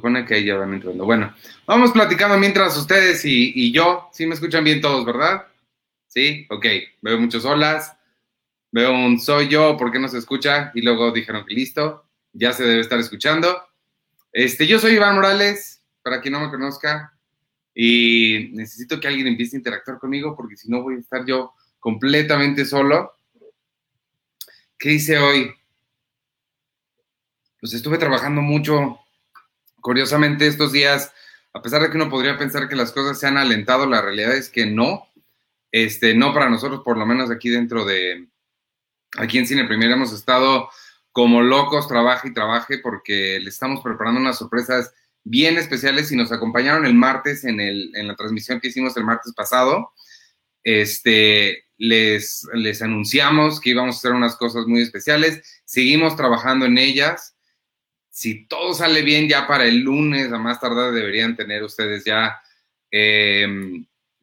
Supone que ahí ya van entrando. Bueno, vamos platicando mientras ustedes y, y yo. Sí me escuchan bien todos, ¿verdad? Sí, ok. Veo muchos olas. Veo un soy yo, ¿por qué no se escucha? Y luego dijeron que listo, ya se debe estar escuchando. Este, yo soy Iván Morales, para quien no me conozca, y necesito que alguien empiece a interactuar conmigo porque si no voy a estar yo completamente solo. ¿Qué hice hoy? Pues estuve trabajando mucho. Curiosamente, estos días, a pesar de que uno podría pensar que las cosas se han alentado, la realidad es que no. Este, no para nosotros, por lo menos aquí dentro de, aquí en Cine Premier hemos estado como locos, trabaje y trabaje, porque le estamos preparando unas sorpresas bien especiales y nos acompañaron el martes en, el, en la transmisión que hicimos el martes pasado. Este, les, les anunciamos que íbamos a hacer unas cosas muy especiales, seguimos trabajando en ellas. Si todo sale bien, ya para el lunes, a más tardar, deberían tener ustedes ya, eh,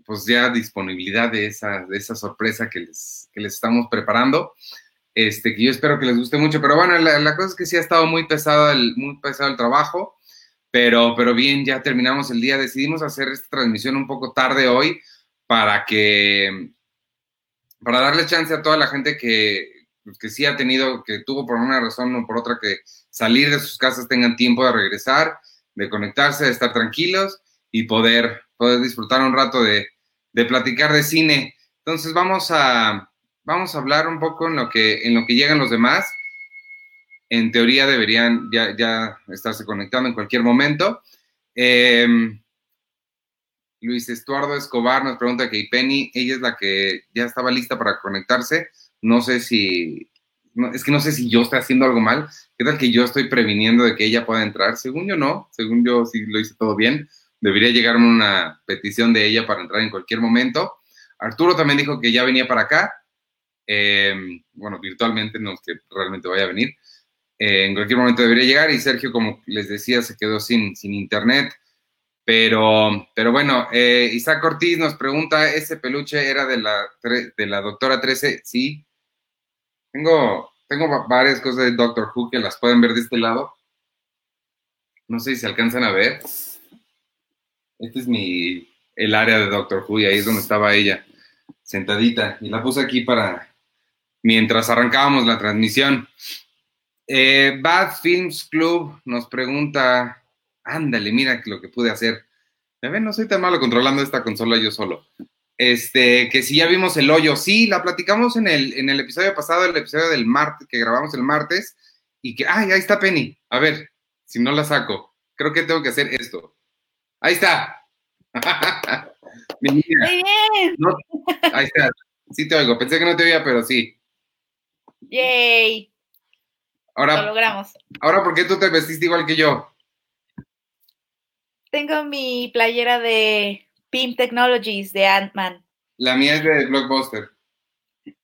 pues ya disponibilidad de esa, de esa sorpresa que les, que les estamos preparando. Este, que yo espero que les guste mucho, pero bueno, la, la cosa es que sí ha estado muy pesado el, muy pesado el trabajo, pero, pero bien, ya terminamos el día. Decidimos hacer esta transmisión un poco tarde hoy para que, para darle chance a toda la gente que, que sí ha tenido, que tuvo por una razón o por otra que salir de sus casas tengan tiempo de regresar, de conectarse, de estar tranquilos y poder, poder disfrutar un rato de, de platicar de cine. Entonces vamos a, vamos a hablar un poco en lo que, en lo que llegan los demás. En teoría deberían ya, ya estarse conectando en cualquier momento. Eh, Luis Estuardo Escobar nos pregunta que Penny, ella es la que ya estaba lista para conectarse. No sé si, no, es que no sé si yo estoy haciendo algo mal. ¿Qué tal que yo estoy previniendo de que ella pueda entrar? Según yo no, según yo sí lo hice todo bien. Debería llegarme una petición de ella para entrar en cualquier momento. Arturo también dijo que ya venía para acá. Eh, bueno, virtualmente, no es que realmente vaya a venir. Eh, en cualquier momento debería llegar y Sergio, como les decía, se quedó sin, sin internet. Pero, pero bueno, eh, Isaac Ortiz nos pregunta, ¿ese peluche era de la, de la doctora 13? Sí. Tengo, tengo varias cosas de Doctor Who que las pueden ver de este lado. No sé si se alcanzan a ver. Este es mi, el área de Doctor Who y ahí es donde estaba ella, sentadita. Y la puse aquí para, mientras arrancábamos la transmisión. Eh, Bad Films Club nos pregunta, ándale, mira lo que pude hacer. ¿Me ven? No soy tan malo controlando esta consola yo solo. Este, que si ya vimos el hoyo, sí, la platicamos en el, en el episodio pasado, el episodio del martes, que grabamos el martes, y que, ay, ahí está Penny. A ver, si no la saco, creo que tengo que hacer esto. Ahí está. Mi niña. Muy bien. No, ahí está. Sí te oigo. Pensé que no te oía, pero sí. Yay. Lo Ahora, logramos. ahora, ¿por qué tú te vestiste igual que yo? Tengo mi playera de PIM Technologies de Ant-Man. La mía es de Blockbuster.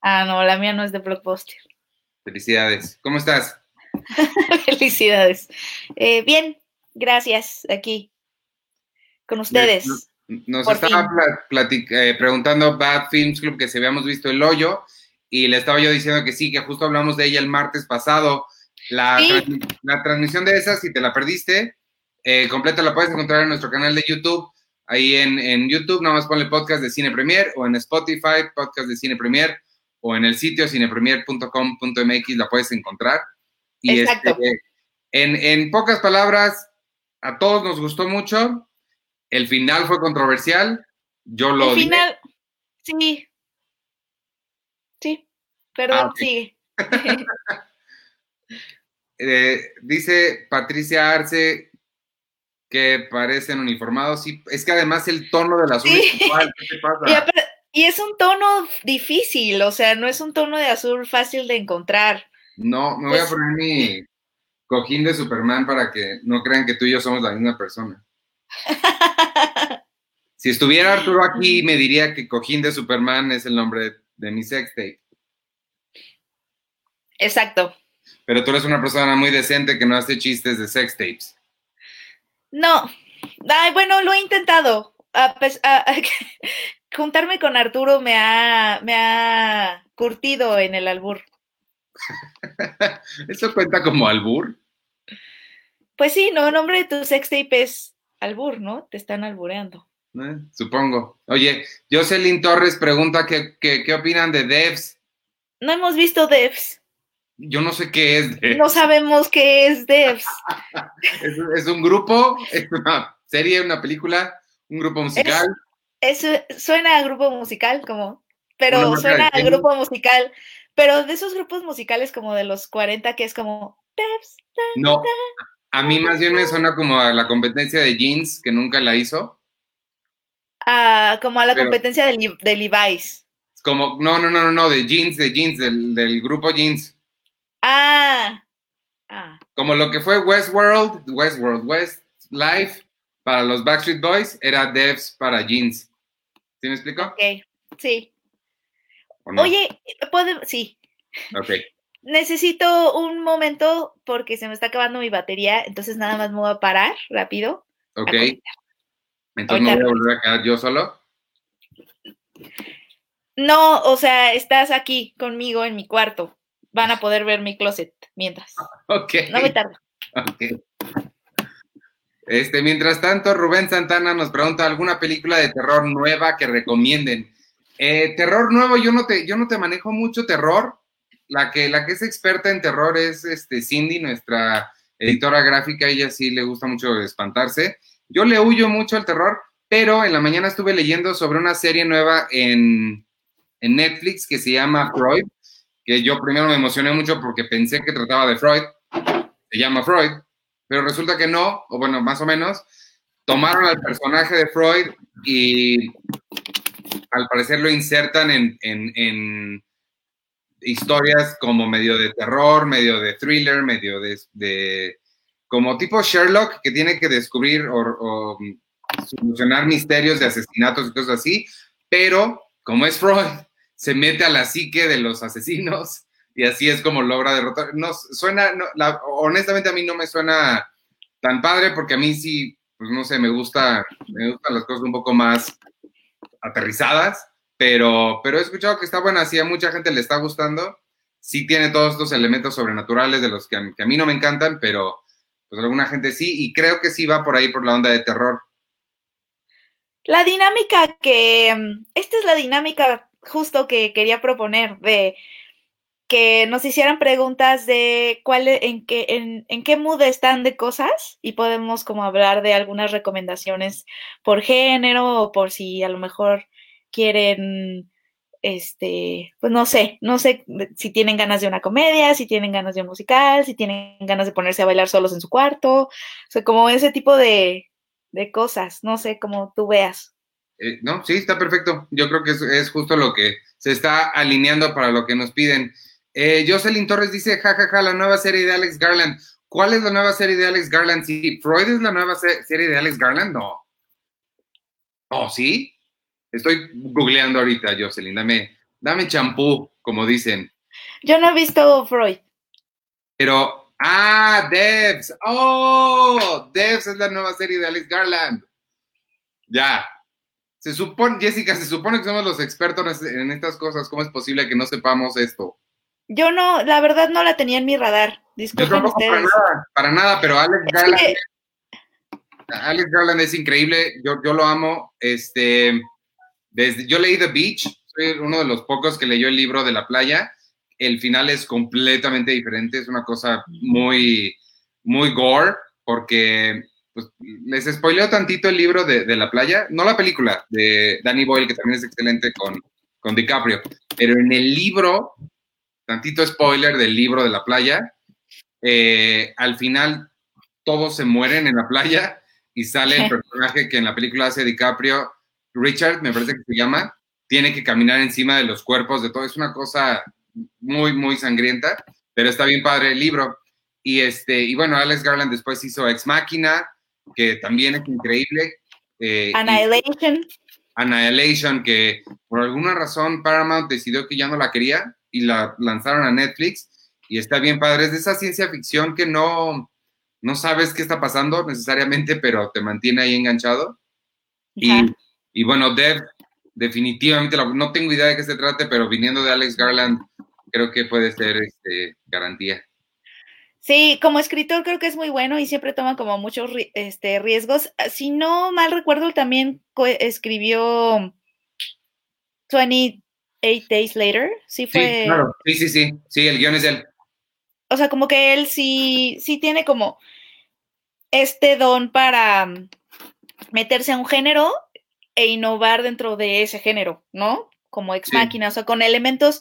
Ah, no, la mía no es de Blockbuster. Felicidades. ¿Cómo estás? Felicidades. Eh, bien, gracias. Aquí. Con ustedes. Nos, estaba eh, preguntando Bad Films Club que si habíamos visto el hoyo y le estaba yo diciendo que sí, que justo hablamos de ella el martes pasado. La, Sí. trans- la transmisión de esa, si te la perdiste, eh, completa la puedes encontrar en nuestro canal de YouTube. Ahí en, en YouTube, nada más ponle podcast de Cine Premier o en Spotify, podcast de Cine Premier o en el sitio cinepremier.com.mx la puedes encontrar. Y Exacto. este, en, en pocas palabras, a todos nos gustó mucho. El final fue controversial. Yo lo odié. final, sí. Sí, perdón, Ah, sigue. Eh, dice Patricia Arce que parecen uniformados. Sí, es que además el tono del azul Sí. es igual. ¿Qué te pasa? Y, y es un tono difícil, o sea, no es un tono de azul fácil de encontrar. No, me voy a poner mi cojín de Superman para que no crean que tú y yo somos la misma persona. Si estuviera Arturo aquí, me diría que cojín de Superman es el nombre de mi sextape. Exacto. Pero tú eres una persona muy decente que no hace chistes de sextapes. No. Ay, bueno, lo he intentado. Juntarme con Arturo me ha, me ha curtido en el albur. ¿Eso cuenta como albur? Pues sí, no, el nombre de tu sextape es albur, ¿no? Te están albureando. ¿Eh? Supongo. Oye, Jocelyn Torres pregunta que, que- qué opinan de Devs. No hemos visto Devs. Yo no sé qué es Devs. No sabemos qué es Devs. ¿Es, es un grupo? ¿Es una serie, una película? ¿Un grupo musical? Eso suena a grupo musical, como, pero suena a grupo musical, pero de esos grupos musicales como de los 40 que es como Devs. No. A mí más bien me suena como a la competencia de jeans que nunca la hizo. ah, como a la Pero- competencia de, de Levi's. Es Como, no, no, no, no, no, de jeans, de jeans, del, del grupo jeans. Ah, ah, Como lo que fue Westworld, Westworld, Westlife para los Backstreet Boys, era Devs para jeans. ¿Sí me explico? ok, sí. ¿O no? Oye, ¿puede- sí, Ok. necesito un momento porque se me está acabando mi batería, entonces nada más me voy a parar rápido. Ok. Entonces me Ahorita voy a volver a quedar yo solo. No, o sea, estás aquí conmigo en mi cuarto. Van a poder ver mi closet mientras. Ok. No me tardo. Ok. Este, mientras tanto, Rubén Santana nos pregunta alguna película de terror nueva que recomienden. Eh, terror nuevo, yo no te, yo no te manejo mucho terror. La que, la que es experta en terror es este, Cindy, nuestra editora gráfica. Ella sí le gusta mucho espantarse. Yo le huyo mucho al terror, pero en la mañana estuve leyendo sobre una serie nueva en, en Netflix que se llama Freud, que yo primero me emocioné mucho porque pensé que trataba de Freud. Se llama Freud, pero resulta que no, o bueno, más o menos, tomaron al personaje de Freud y al parecer lo insertan en, en- en historias como medio de terror, medio de thriller, medio de, de- como tipo Sherlock, que tiene que descubrir o, o solucionar misterios de asesinatos y cosas así, pero como es Freud, se mete a la psique de los asesinos y así es como logra derrotar. No, suena, honestamente a mí no me suena tan padre porque a mí sí, pues no sé, me gusta, me gustan las cosas un poco más aterrizadas, pero, pero he escuchado que está buena, sí a mucha gente le está gustando, sí tiene todos estos elementos sobrenaturales de los que a, que a mí no me encantan, pero pues alguna gente sí, y creo que sí va por ahí por la onda de terror. La dinámica que. mm, Esta es la dinámica justo que quería proponer, de que nos hicieran preguntas de cuál, e- en qué, en, en qué mood están de cosas y podemos como hablar de algunas recomendaciones por género o por si a lo mejor quieren, este, pues no sé, no sé si tienen ganas de una comedia, si tienen ganas de un musical, si tienen ganas de ponerse a bailar solos en su cuarto, o sea, como ese tipo de, de cosas, no sé, como tú veas. Eh, no, sí, está perfecto. Yo creo que es, es justo lo que se está alineando para lo que nos piden. Eh, Jocelyn Torres dice, jajaja, ja, ja, la nueva serie de Alex Garland. ¿Cuál es la nueva serie de Alex Garland? Sí, Freud es la nueva se- serie de Alex Garland. No. Oh, sí. Estoy googleando ahorita, Jocelyn. Dame, dame champú, como dicen. Yo no he visto Freud. Pero, ah, Devs. Oh, Devs es la nueva serie de Alex Garland. Ya. Se supone, Jessica, se supone que somos los expertos en estas cosas. ¿Cómo es posible que no sepamos esto? Yo no, la verdad no la tenía en mi radar. Yo Disculpen para nada, para nada, pero Alex Es Garland, que- Alex Garland es increíble, yo, yo lo amo. Este, desde, yo leí The Beach, soy uno de los pocos que leyó el libro de la playa. El final es completamente diferente, es una cosa muy, muy gore, porque pues, les spoileo tantito el libro de, de la playa, no la película de Danny Boyle, que también es excelente con, con DiCaprio, pero en el libro, tantito spoiler del libro de la playa, eh, al final todos se mueren en la playa y sale el personaje que en la película hace DiCaprio, Richard, me parece que se llama, tiene que caminar encima de los cuerpos de todo. Es una cosa muy, muy sangrienta, pero está bien padre el libro. Y, este, y bueno, Alex Garland después hizo Ex Máquina, que también es increíble. eh, Annihilation. Annihilation, que por alguna razón Paramount decidió que ya no la quería y la lanzaron a Netflix y está bien padre. Es de esa ciencia ficción que no, no sabes qué está pasando necesariamente, pero te mantiene ahí enganchado. Y, y bueno, Dev, definitivamente, la- no tengo idea de qué se trate, pero viniendo de Alex Garland, creo que puede ser este, garantía. Sí, como escritor creo que es muy bueno y siempre toma como muchos este, riesgos. Si no mal recuerdo, también escribió 28 Days Later. Sí, fue. Sí, claro. Sí, sí, sí. Sí, el guion es él. O sea, como que él sí, sí tiene como este don para meterse a un género e innovar dentro de ese género, ¿no? Como ex máquina, o sea, con elementos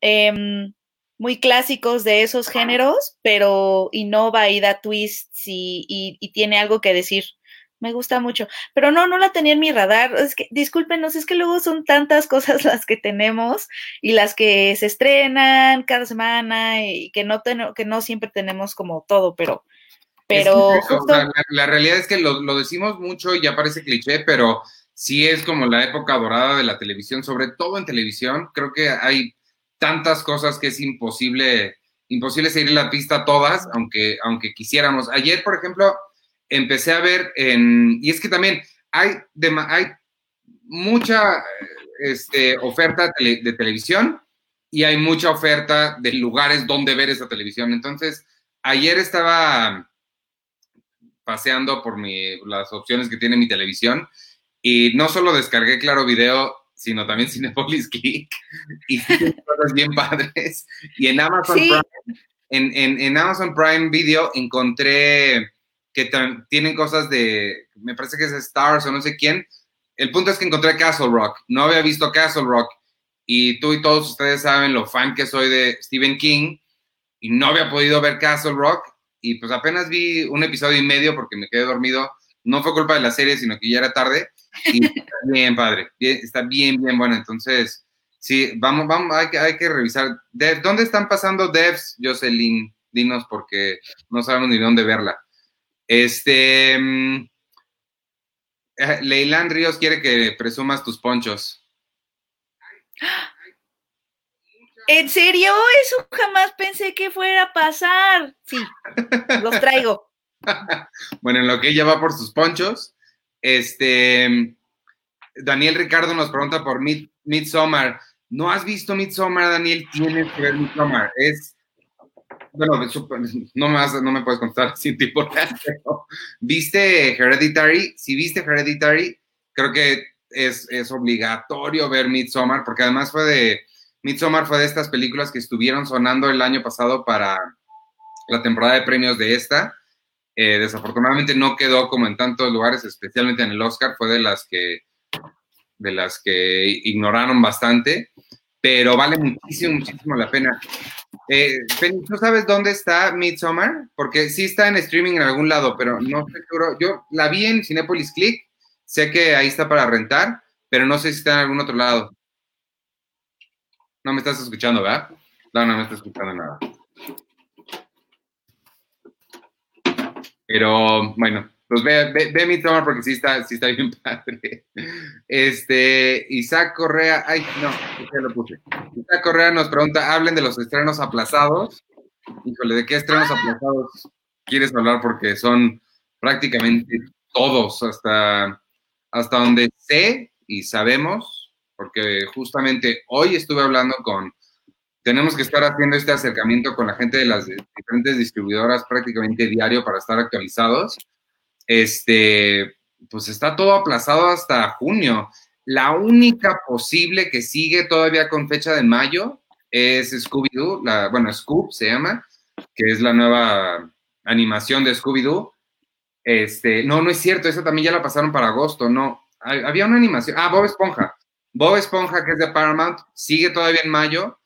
em, muy clásicos de esos géneros, pero innova y da twists y, y, tiene algo que decir. Me gusta mucho. Pero no, no la tenía en mi radar. Es que, discúlpenos, es que luego son tantas cosas las que tenemos y las que se estrenan cada semana y que no, que no siempre tenemos como todo, pero pero la, realidad es que lo, lo, decimos mucho y ya parece cliché, pero sí es como la época dorada de la televisión, sobre todo en televisión. Creo que hay tantas cosas que es imposible, imposible seguir la pista todas, aunque, aunque quisiéramos. Ayer, por ejemplo, empecé a ver en, y es que también hay, hay mucha este, oferta de televisión y hay mucha oferta de lugares donde ver esa televisión. Entonces, ayer estaba paseando por mi, las opciones que tiene mi televisión y no solo descargué Claro Video, sino también Cinepolis Click y cosas bien padres. Y en Amazon, Prime, en, en, Amazon Prime Video encontré que tienen cosas de, me parece que es Stars o no sé quién. El punto es que encontré Castle Rock. No había visto Castle Rock y tú y todos ustedes saben lo fan que soy de Stephen King y no había podido ver Castle Rock y pues apenas vi un episodio y medio porque me quedé dormido. No fue culpa de la serie, sino que ya era tarde. Y está bien, padre. está bien, bien bueno. Entonces, sí, vamos, vamos, hay que, hay que revisar. ¿Dónde están pasando devs, Jocelyn? Dinos porque no sabemos ni dónde verla. Este. Mm, Leilán Ríos quiere que presumas tus ponchos. ¿En serio? Eso jamás pensé que fuera a pasar. Sí, los traigo. bueno, en lo que ella va por sus ponchos, este Daniel Ricardo nos pregunta por Mid Midsommar. ¿No has visto Midsommar, Daniel? Tienes que ver Midsommar. Es bueno, no me, no me puedes contar sin tipo ¿Viste Hereditary? Si viste Hereditary, creo que es, es obligatorio ver Midsommar, porque además fue de Midsommar fue de estas películas que estuvieron sonando el año pasado para la temporada de premios de esta. Eh, desafortunadamente no quedó como en tantos lugares, especialmente en el Oscar, fue de las que, de las que ignoraron bastante, pero vale muchísimo, muchísimo la pena. Eh, ¿tú sabes dónde está Midsommar? Porque sí está en streaming en algún lado, pero no estoy seguro. Yo la vi en Cinepolis Click, sé que ahí está para rentar, pero no sé si está en algún otro lado. No me estás escuchando, ¿verdad? No, no me estás escuchando nada. Pero bueno, pues ve, ve, mi toma porque sí está, sí está bien padre. Este, Isaac Correa, ay, no, ya lo puse. Isaac Correa nos pregunta, hablen de los estrenos aplazados. Híjole, ¿de qué estrenos aplazados quieres hablar? Porque son prácticamente todos, hasta, hasta donde sé y sabemos, porque justamente hoy estuve hablando con, tenemos que estar haciendo este acercamiento con la gente de las diferentes distribuidoras prácticamente diario para estar actualizados. Este, pues está todo aplazado hasta junio. La única posible que sigue todavía con fecha de mayo es Scooby-Doo, bueno, Scoob se llama, que es la nueva animación de Scooby-Doo. Este, no, no es cierto, esa también ya la pasaron para agosto, no. Había una animación, ah, Bob Esponja. Bob Esponja, que es de Paramount, sigue todavía en mayo,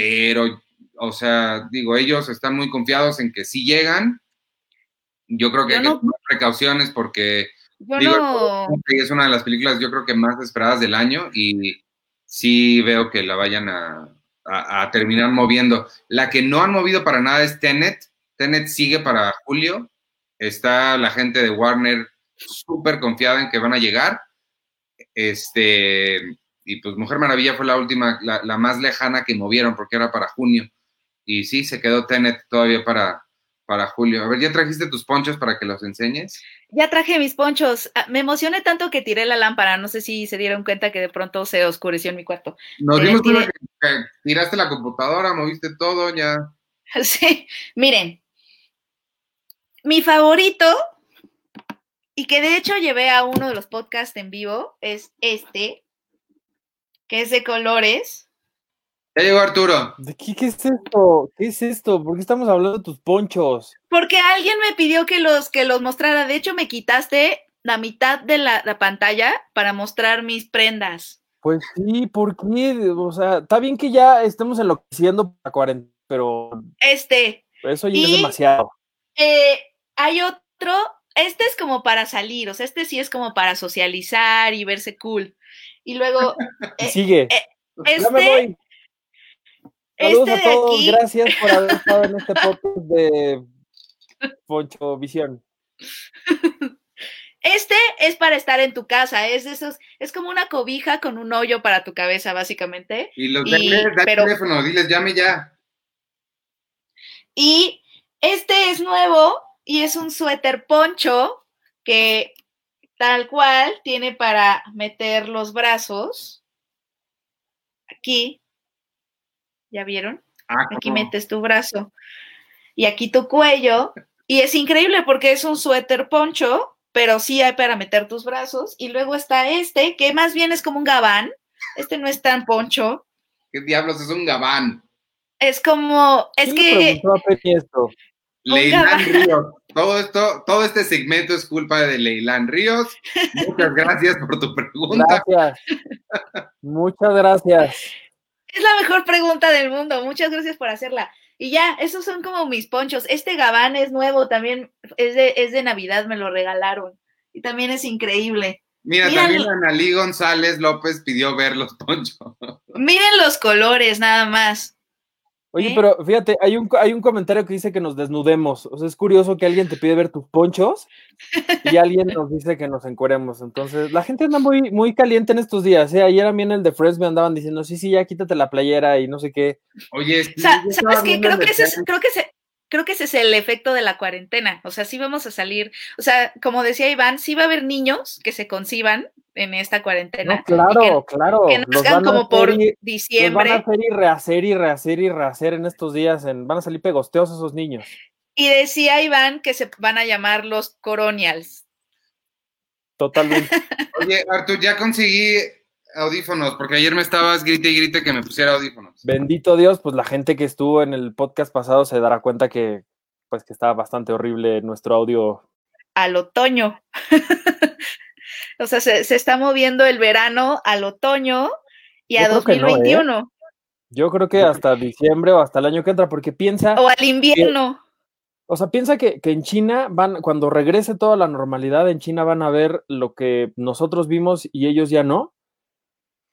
pero, o sea, digo, ellos están muy confiados en que sí llegan. Yo creo que hay que tomar precauciones porque es una de las películas, yo creo que más esperadas del año y sí veo que la vayan a, a terminar moviendo. La que no han movido para nada es Tenet. Tenet sigue para julio. Está la gente de Warner súper confiada en que van a llegar este, y pues Mujer Maravilla fue la última, la, más lejana que movieron porque era para junio. Y sí, se quedó Tenet todavía para, para julio. A ver, ¿ya trajiste tus ponchos para que los enseñes? Ya traje mis ponchos. Ah, me emocioné tanto que tiré la lámpara. No sé si se dieron cuenta que de pronto se oscureció en mi cuarto. Nos dimos cuenta que, tiraste la computadora, moviste todo, ya. Sí, miren, mi favorito, y que de hecho llevé a uno de los podcasts en vivo, es este, que es de colores. Ya llegó Arturo. ¿De qué, qué es esto? ¿Qué es esto? ¿Por qué estamos hablando de tus ponchos? Porque alguien me pidió que los, que los mostrara. De hecho, me quitaste la mitad de la, la pantalla para mostrar mis prendas. Pues sí, ¿por qué? O sea, está bien que ya estemos enloqueciendo para cuarentena, pero Este, eso ya es demasiado. eh, hay otro, este es como para salir, o sea, este sí es como para socializar y verse cool. Y luego, Y eh, sigue. eh, ya me este, voy. Saludos este a todos, aquí, gracias por haber estado en este podcast de Poncho Visión. este es para estar en tu casa, es de esos, es como una cobija con un hoyo para tu cabeza, básicamente. Y los Y- de da el pero- teléfono, diles, llame ya. Y este es nuevo y es un suéter poncho que tal cual tiene para meter los brazos. Aquí. ¿Ya vieron? Ah, Aquí metes tu brazo. Y aquí tu cuello. Y es increíble porque es un suéter poncho, pero sí hay para meter tus brazos. Y luego está este, que más bien es como un gabán. Este no es tan poncho. ¿Qué diablos es un gabán? Es como, es ¿Quién le que gabán. Ríos. Todo esto, todo este segmento es culpa de Leilán Ríos. Muchas gracias por tu pregunta. Gracias. Muchas gracias. Es la mejor pregunta del mundo. Muchas gracias por hacerla. Y ya, esos son como mis ponchos. Este gabán es nuevo, también es de, es de Navidad, me lo regalaron. Y también es increíble. Mira, Mira, también lo- Analí González López pidió ver los ponchos. Miren los colores, nada más. Oye, ¿Eh? pero fíjate, hay un, hay un comentario que dice que nos desnudemos. O sea, es curioso que alguien te pide ver tus ponchos y alguien nos dice que nos encueremos. Entonces, la gente anda muy, muy caliente en estos días. ¿eh? Ayer a mí en el de Friends me andaban diciendo, sí, sí, ya quítate la playera y no sé qué. Oye, sí, ¿Sabes qué? Creo que, ese es, creo, que ese, creo que ese es el efecto de la cuarentena. O sea, sí vamos a salir. O sea, como decía Iván, sí va a haber niños que se conciban en esta cuarentena. No, claro, claro. Que, nazcan van a como por hacer y- los van a diciembre. hacer y rehacer y rehacer y rehacer en estos días. En, van a salir pegosteos esos niños. Y decía Iván que se van a llamar los coronials. Totalmente. Oye, Artur, ya conseguí audífonos, porque ayer me estabas grite y grite que me pusiera audífonos. Bendito Dios, pues la gente que estuvo en el podcast pasado se dará cuenta que pues que estaba bastante horrible nuestro audio. al otoño. o sea, se, se está moviendo el verano al otoño y Yo a creo que no, ¿eh? 2021 Yo creo que hasta diciembre o hasta el año que entra, porque piensa, o al invierno. o sea, piensa que, que en China van, cuando regrese toda la normalidad, en China van a ver lo que nosotros vimos y ellos ya no.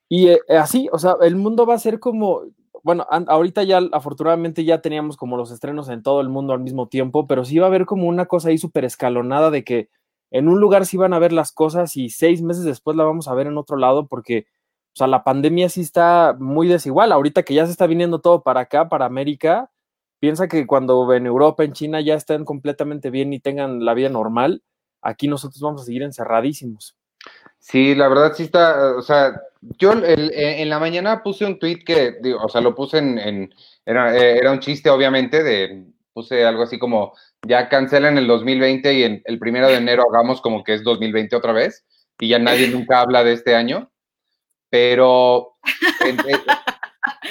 Y eh, así, o sea, el mundo va a ser como, bueno, an- ahorita ya afortunadamente ya teníamos como los estrenos en todo el mundo al mismo tiempo, pero sí va a haber como una cosa ahí súper escalonada de que en un lugar sí van a ver las cosas y seis meses después la vamos a ver en otro lado porque, o sea, la pandemia sí está muy desigual. Ahorita que ya se está viniendo todo para acá, para América, piensa que cuando en Europa, en China ya estén completamente bien y tengan la vida normal, aquí nosotros vamos a seguir encerradísimos. Sí, la verdad sí está, o sea, yo en la mañana puse un tweet que, o sea, lo puse en, en- era, eh, era un chiste obviamente, de, puse algo así como, ya cancelen el 2020 y en el primero de enero hagamos como que es 2020 otra vez, y ya nadie nunca habla de este año, pero... eh,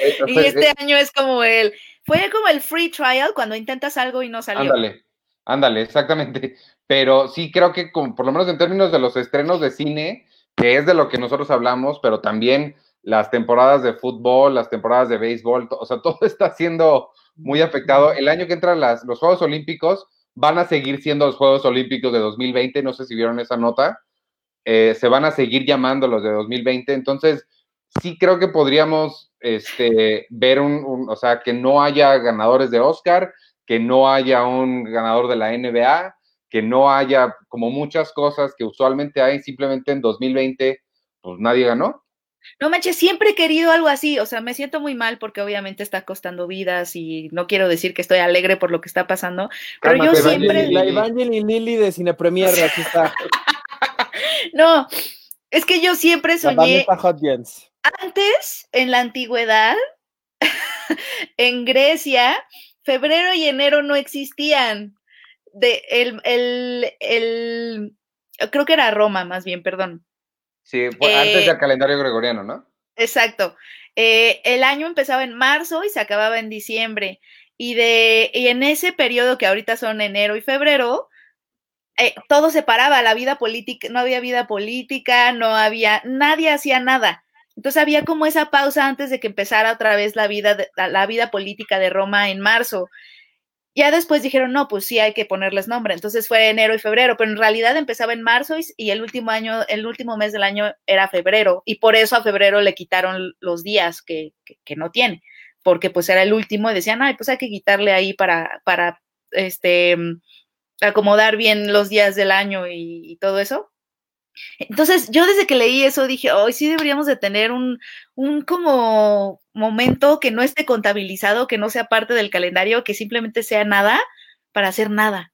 eh, Y este año es como el, fue como el free trial cuando intentas algo y no salió. Ándale, ándale, exactamente. Pero sí creo que como, por lo menos en términos de los estrenos de cine, que es de lo que nosotros hablamos, pero también las temporadas de fútbol, las temporadas de béisbol, o sea, todo está siendo muy afectado. El año que entran las, los Juegos Olímpicos van a seguir siendo los Juegos Olímpicos de 2020, no sé si vieron esa nota, eh, se van a seguir llamando los de 2020, entonces sí creo que podríamos este, ver un, o sea, que no haya ganadores de Oscar, que no haya un ganador de la NBA, que no haya como muchas cosas que usualmente hay, simplemente en 2020, pues nadie ganó. No manches, siempre he querido algo así. O sea, me siento muy mal porque obviamente está costando vidas y no quiero decir que estoy alegre por lo que está pasando. Pero yo siempre. Evangeline. La Evangeline Lily de Cine Premier, aquí está. No, es que yo siempre soñé. Antes, en la antigüedad, en Grecia, febrero y enero no existían. de el, el, el, creo que era Roma más bien, perdón. Sí, fue antes Eh, del calendario gregoriano, ¿no? Exacto. Eh, el año empezaba en marzo y se acababa en diciembre. Y, de, y en ese periodo que ahorita son enero y febrero, eh, todo se paraba, la vida política, no había vida política, no había, nadie hacía nada. Entonces había como esa pausa antes de que empezara otra vez la vida, de- la, la vida política de Roma en marzo. Ya después dijeron, no, pues sí hay que ponerles nombre. Entonces fue enero y febrero, pero en realidad empezaba en marzo y, el último año, el último mes del año era febrero. Y por eso a febrero le quitaron los días que, que, no tiene, porque pues era el último y decían, ay, pues hay que quitarle ahí para, para este, acomodar bien los días del año y, y todo eso. Entonces, yo desde que leí eso dije, hoy sí deberíamos de tener un, un como momento que no esté contabilizado, que no sea parte del calendario, que simplemente sea nada para hacer nada.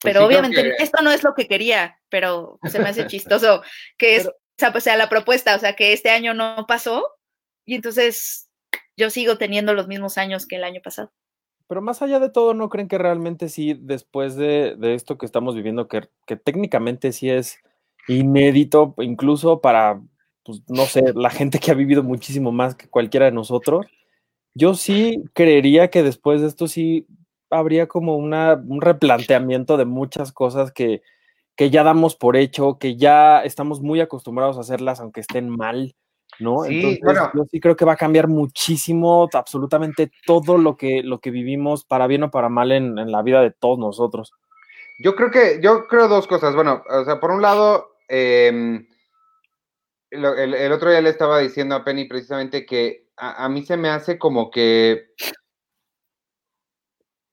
Pues Pero obviamente que- esto no es lo que quería, pero se me hace chistoso que es, o sea, la propuesta, o sea, que este año no pasó y entonces yo sigo teniendo los mismos años que el año pasado. Pero más allá de todo, ¿no creen que realmente sí, después de, de esto que estamos viviendo, que, que técnicamente sí es inédito, incluso para, pues, no sé, la gente que ha vivido muchísimo más que cualquiera de nosotros, yo sí creería que después de esto sí habría como una, un replanteamiento de muchas cosas que, que ya damos por hecho, que ya estamos muy acostumbrados a hacerlas aunque estén mal, ¿no? Sí, Entonces, bueno. yo sí creo que va a cambiar muchísimo absolutamente todo lo que, lo que vivimos, para bien o para mal, en, en la vida de todos nosotros. Yo creo que, yo creo dos cosas. Bueno, o sea, por un lado, eh, lo- el, el otro día le estaba diciendo a Penny precisamente que a, a mí se me hace como que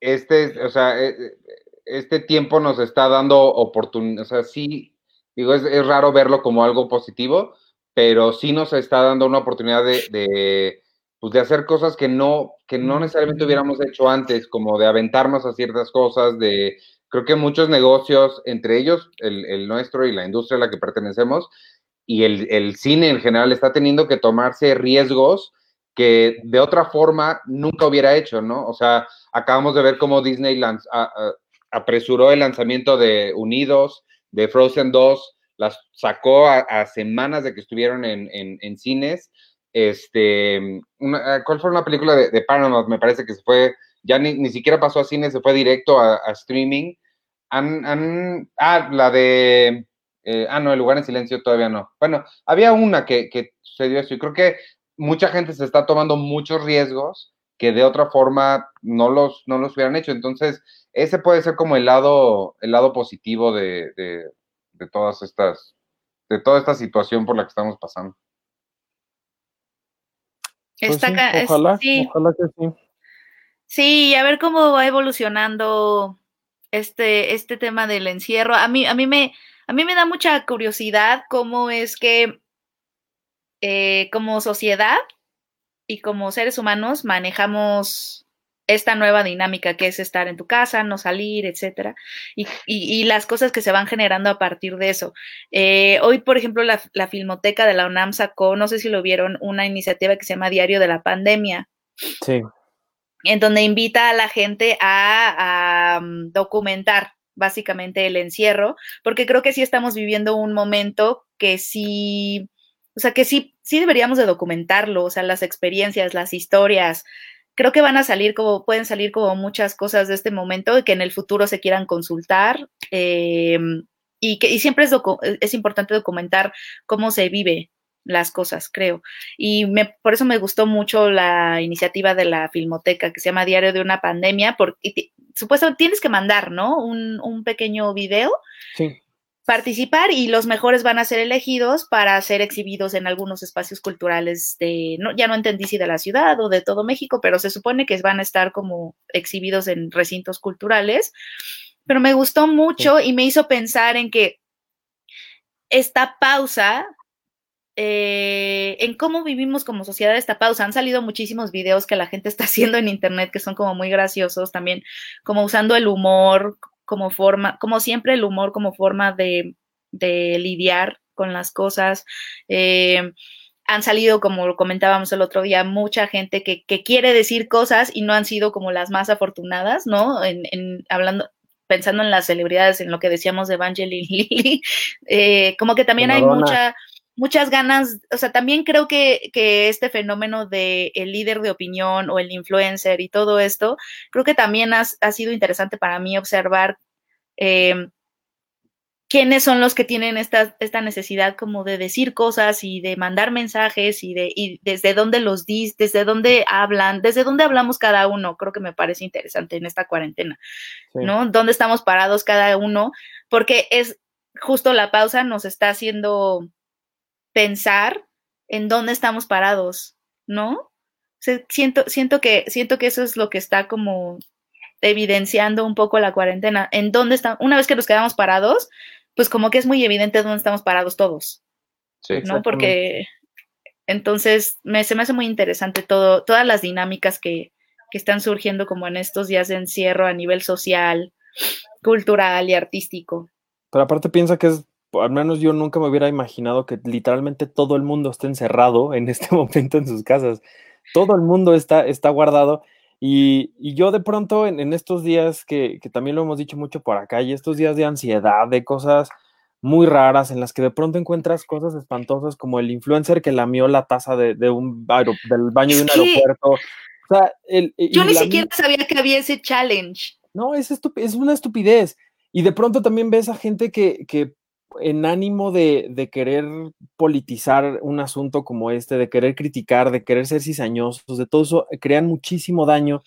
este, o sea, eh, eh, este tiempo nos está dando oportunidad, o sea, sí, digo, es, es raro verlo como algo positivo, pero sí nos está dando una oportunidad de, de, pues, de hacer cosas que no, que no necesariamente hubiéramos hecho antes, como de aventarnos a ciertas cosas, de, creo que muchos negocios, entre ellos el, el nuestro y la industria a la que pertenecemos, y el, el cine en general está teniendo que tomarse riesgos que de otra forma nunca hubiera hecho, ¿no? O sea, acabamos de ver cómo Disney lanz- apresuró el lanzamiento de Unidos, de Frozen 2, las sacó a, semanas de que estuvieron en, en- cines. Este, ¿cuál fue una película de, de? Me parece que se fue, ya ni, ni siquiera pasó a cine, se fue directo a streaming. Han, han- ah, la de, eh, ah, no, El lugar en silencio todavía no. Bueno, había una que, que sucedió eso y creo que mucha gente se está tomando muchos riesgos que de otra forma no los, no los hubieran hecho. Entonces, ese puede ser como el lado, el lado positivo de, de, de todas estas, de toda esta situación por la que estamos pasando. Pues Está sí, ojalá, sí. ojalá que sí. Sí, a ver cómo va evolucionando este, este tema del encierro. A mí, a mí me, a mí me da mucha curiosidad cómo es que eh, como sociedad y como seres humanos manejamos esta nueva dinámica que es estar en tu casa, no salir, etcétera, y, y- y las cosas que se van generando a partir de eso. Eh, hoy, por ejemplo, la, la Filmoteca de la UNAM sacó, no sé si lo vieron, una iniciativa que se llama Diario de la Pandemia, Sí, en donde invita a la gente a, a, um, documentar básicamente el encierro, porque creo que sí estamos viviendo un momento que sí, o sea, que sí, sí deberíamos de documentarlo, o sea, las experiencias, las historias, creo que van a salir como, pueden salir como muchas cosas de este momento y que en el futuro se quieran consultar. eh, y que y siempre es, es importante documentar cómo se vive las cosas, creo. Y me, por eso me gustó mucho la iniciativa de la Filmoteca que se llama Diario de una Pandemia, porque supuestamente tienes que mandar, ¿no? Un, un pequeño video. sí. Participar y los mejores van a ser elegidos para ser exhibidos en algunos espacios culturales de, no, ya no entendí si de la ciudad o de todo México, pero se supone que van a estar como exhibidos en recintos culturales. Pero me gustó mucho sí. y me hizo pensar en que esta pausa eh, en cómo vivimos como sociedad esta pausa. Han salido muchísimos videos que la gente está haciendo en internet que son como muy graciosos también, como usando el humor como forma, como siempre el humor como forma de, de lidiar con las cosas. Eh, han salido, como lo comentábamos el otro día, mucha gente que, que, quiere decir cosas y no han sido como las más afortunadas, ¿no? En, en hablando, pensando en las celebridades, en lo que decíamos de Evangeline Lilly, eh, como que también hay mucha, muchas ganas, o sea, también creo que, que este fenómeno de el líder de opinión o el influencer y todo esto, creo que también ha, ha sido interesante para mí observar eh, quiénes son los que tienen esta, esta necesidad como de decir cosas y de mandar mensajes y de y desde dónde los dis, desde dónde hablan, desde dónde hablamos cada uno, creo que me parece interesante en esta cuarentena, ¿no? Dónde estamos parados cada uno, porque es justo la pausa nos está haciendo pensar en dónde estamos parados, ¿no? siento, siento que, siento que eso es lo que está como evidenciando un poco la cuarentena, en dónde está, una vez que nos quedamos parados, pues como que es muy evidente dónde estamos parados todos. Sí, ¿no? Porque entonces me, se me hace muy interesante todo, todas las dinámicas que, que están surgiendo como en estos días de encierro a nivel social, cultural y artístico. Pero aparte piensa que es, al menos yo nunca me hubiera imaginado que literalmente todo el mundo esté encerrado en este momento en sus casas. Todo el mundo está, está guardado y, yo de pronto en, estos días, que, también lo hemos dicho mucho por acá, y estos días de ansiedad, de cosas muy raras, en las que de pronto encuentras cosas espantosas como el influencer que lamió la taza de, un del baño de un aeropuerto. O sea, yo ni siquiera sabía que había ese challenge. No, es, es una estupidez. Y de pronto también ves a gente que, que en ánimo de, querer politizar un asunto como este, de querer criticar, de querer ser cizañosos, de todo eso, crean muchísimo daño.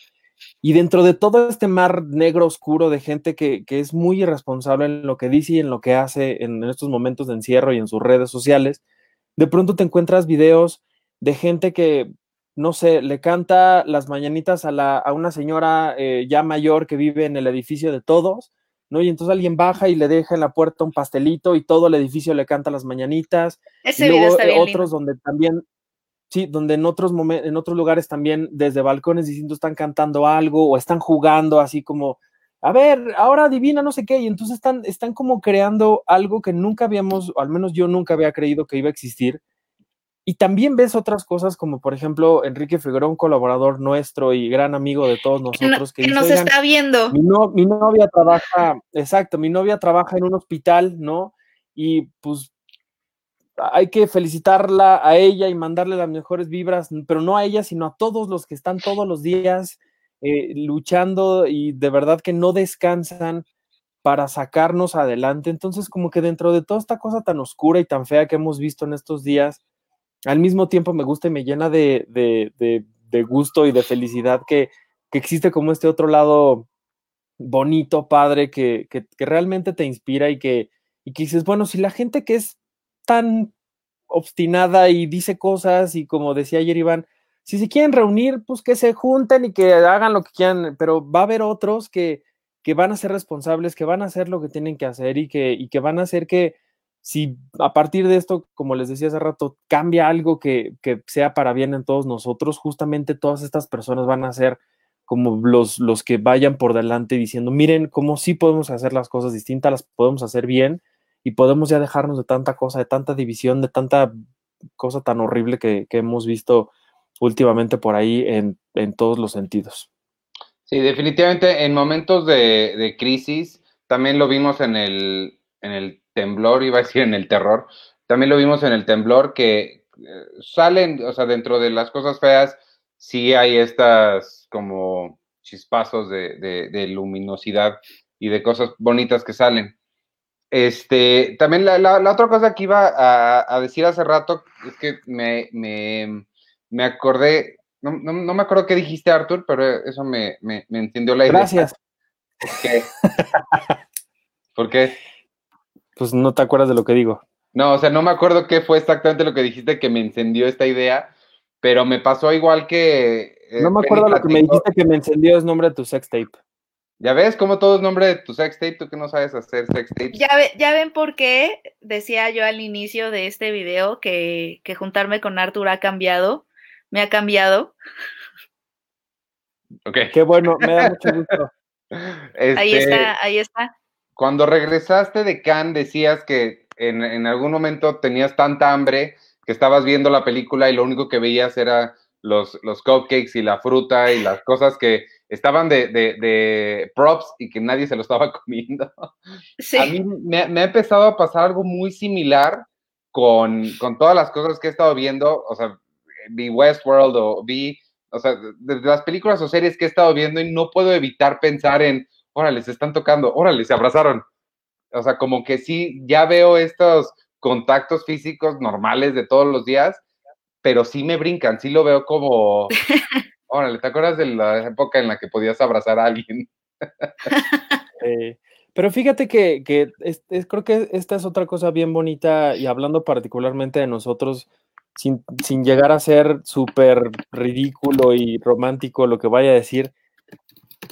Y dentro de todo este mar negro oscuro de gente que, es muy irresponsable en lo que dice y en lo que hace en estos momentos de encierro y en sus redes sociales, de pronto te encuentras videos de gente que, no sé, le canta las mañanitas a una señora eh, ya mayor que vive en el edificio de todos ¿no? Y entonces alguien baja y le deja en la puerta un pastelito y todo el edificio le canta las mañanitas. Ese y luego está otros donde también, sí, donde en otros momentos, en otros lugares también desde balcones distintos están cantando algo o están jugando así como, a ver, ahora adivina no sé qué, y entonces están, están como creando algo que nunca habíamos, o al menos yo nunca había creído que iba a existir, y también ves otras cosas como, por ejemplo, Enrique Figueroa, un colaborador nuestro y gran amigo de todos nosotros. Que, nos está viendo. Mi, mi, novia trabaja, exacto, mi novia trabaja en un hospital, ¿no? Y pues hay que felicitarla a ella y mandarle las mejores vibras, pero no a ella, sino a todos los que están todos los días eh, luchando y de verdad que no descansan para sacarnos adelante. Entonces, como que dentro de toda esta cosa tan oscura y tan fea que hemos visto en estos días, al mismo tiempo me gusta y me llena de, gusto y de felicidad que, existe como este otro lado bonito, padre, que, realmente te inspira y que, y que dices, bueno, si la gente que es tan obstinada y dice cosas y como decía ayer Iván, si se quieren reunir, pues que se junten y que hagan lo que quieran, pero va a haber otros que, que van a ser responsables, que van a hacer lo que tienen que hacer y que, y que van a hacer que, si a partir de esto, como les decía hace rato, cambia algo que, sea para bien en todos nosotros, justamente todas estas personas van a ser como los, los que vayan por delante diciendo, miren cómo sí podemos hacer las cosas distintas, las podemos hacer bien y podemos ya dejarnos de tanta cosa, de tanta división, de tanta cosa tan horrible que, hemos visto últimamente por ahí en, todos los sentidos. Sí, definitivamente en momentos de, de crisis, también lo vimos en el, en el temblor, iba a decir en el terror, también lo vimos en el temblor que eh, salen, o sea, dentro de las cosas feas, sí hay estas como chispazos de, luminosidad y de cosas bonitas que salen. Este, también la, otra cosa que iba a, decir hace rato es que me, me, acordé, no, me acuerdo qué dijiste, Arthur, pero eso me, me, encendió la idea. Gracias. ¿Por qué? ¿Por qué? Pues no te acuerdas de lo que digo. No, o sea, no me acuerdo qué fue exactamente lo que dijiste que me encendió esta idea, pero me pasó igual que. Eh, no me acuerdo lo que me dijiste que me encendió es nombre de tu sex tape. Ya ves cómo todo es nombre de tu sex tape, tú que no sabes hacer sex tape. Ya, ya ven por qué decía yo al inicio de este video que, que juntarme con Arthur ha cambiado. Me ha cambiado. Ok. Qué bueno, me da mucho gusto. Ahí este, está, ahí está. Cuando regresaste de Cannes decías que en, algún momento tenías tanta hambre que estabas viendo la película y lo único que veías era los, los cupcakes y la fruta y las cosas que estaban de, de, props y que nadie se lo estaba comiendo. A mí me, ha empezado a pasar algo muy similar con, con, todas las cosas que he estado viendo, o sea, vi Westworld o vi, o sea, de, las películas o series que he estado viendo y no puedo evitar pensar en, órale, se están tocando, órale, se abrazaron. O sea, como que sí, ya veo estos contactos físicos normales de todos los días, pero sí me brincan, sí lo veo como, órale, ¿te acuerdas de la época en la que podías abrazar a alguien? Eh, pero fíjate que, creo que esta es otra cosa bien bonita y hablando particularmente de nosotros, sin, sin llegar a ser súper ridículo y romántico lo que vaya a decir,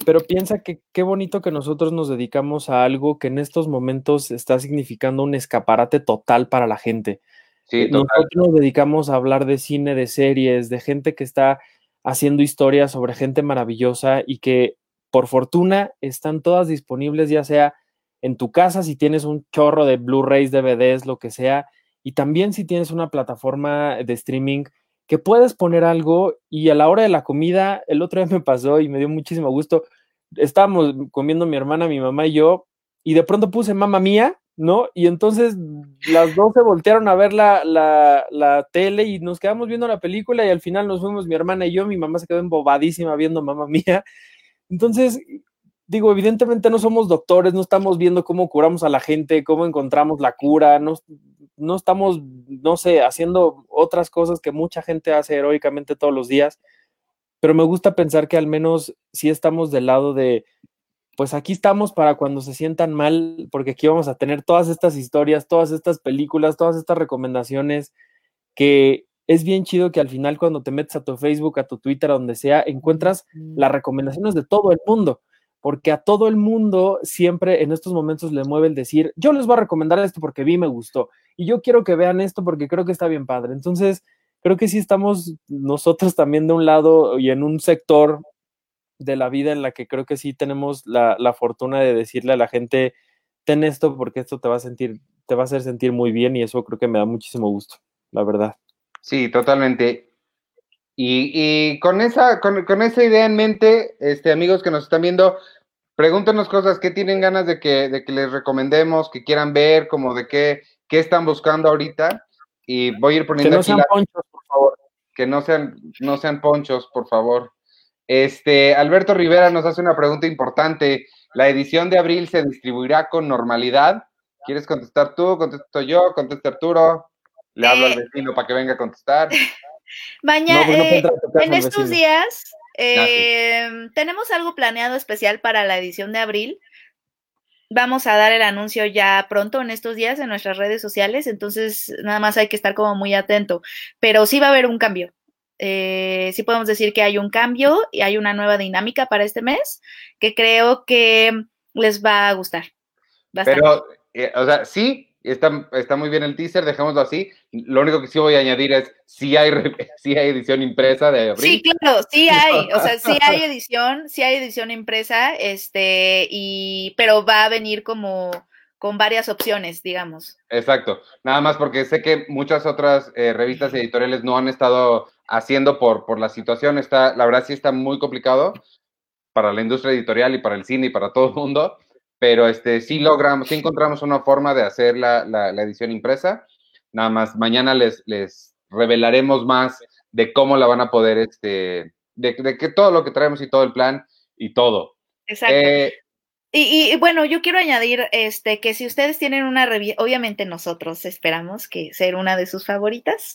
pero piensa que qué bonito que nosotros nos dedicamos a algo que en estos momentos está significando un escaparate total para la gente. Sí, nosotros nos dedicamos a hablar de cine, de series, de gente que está haciendo historias sobre gente maravillosa y que por fortuna están todas disponibles, ya sea en tu casa si tienes un chorro de Blu-rays, DVDs, lo que sea, y también si tienes una plataforma de streaming que puedes poner algo y a la hora de la comida, el otro día me pasó y me dio muchísimo gusto. Estábamos comiendo mi hermana, mi mamá y yo, y de pronto puse mamá mía, ¿no? Y entonces las dos se voltearon a ver la, la, la, tele y nos quedamos viendo la película y al final nos fuimos mi hermana y yo, mi mamá se quedó embobadísima viendo mamá mía. Entonces, digo, evidentemente no somos doctores, no estamos viendo cómo curamos a la gente, cómo encontramos la cura, no, no estamos, no sé, haciendo otras cosas que mucha gente hace heroicamente todos los días, pero me gusta pensar que al menos sí estamos del lado de, pues aquí estamos para cuando se sientan mal, porque aquí vamos a tener todas estas historias, todas estas películas, todas estas recomendaciones, que es bien chido que al final cuando te metes a tu Facebook, a tu Twitter, a donde sea, encuentras las recomendaciones de todo el mundo porque a todo el mundo siempre en estos momentos le mueve el decir, yo les voy a recomendar esto porque vi me gustó y yo quiero que vean esto porque creo que está bien padre. Entonces, creo que sí estamos nosotros también de un lado y en un sector de la vida en la que creo que sí tenemos la, fortuna de decirle a la gente, ten esto porque esto te va a sentir, te va a hacer sentir muy bien y eso creo que me da muchísimo gusto, la verdad. Sí, totalmente. Y, con, esa, con, esa idea en mente, este, amigos que nos están viendo, pregúntenos cosas que tienen ganas de que, de que les recomendemos, que quieran ver, como de qué, qué están buscando ahorita. Y voy a ir poniendo. Que no sean ponchos, por favor. Que no sean, no sean ponchos, por favor. Este, Alberto Rivera nos hace una pregunta importante. ¿La edición de abril se distribuirá con normalidad? ¿Quieres contestar tú? ¿Contesto yo? ¿Contesta Arturo? Le hablo al eh, vecino para que venga a contestar. Mañana, pues eh, en estos días, ah, em, tenemos algo planeado especial para la edición de abril. Vamos a dar el anuncio ya pronto en estos días en nuestras redes sociales, entonces nada más hay que estar como muy atento, pero sí va a haber un cambio. Eh, sí podemos decir que hay un cambio y hay una nueva dinámica para este mes que creo que les va a gustar. pero, eh, o sea, sí, Está, está muy bien el teaser, dejémoslo así. Lo único que sí voy a añadir es si hay, si hay edición impresa de abril. Sí, claro, sí hay, o sea, sí hay edición, sí hay edición impresa, este, y, pero va a venir como con varias opciones, digamos. Exacto, nada más porque sé que muchas otras eh, revistas editoriales no han estado haciendo por, por la situación, está, la verdad sí está muy complicado para la industria editorial y para el cine y para todo el mundo pero este, sí logramos, sí encontramos una forma de hacer la, la, edición impresa. Nada más, mañana les, les revelaremos más de cómo la van a poder, este, de, de que todo lo que traemos y todo el plan y todo. Exacto. Eh, y, y, bueno, yo quiero añadir este que si ustedes tienen una revista, obviamente nosotros esperamos que ser una de sus favoritas,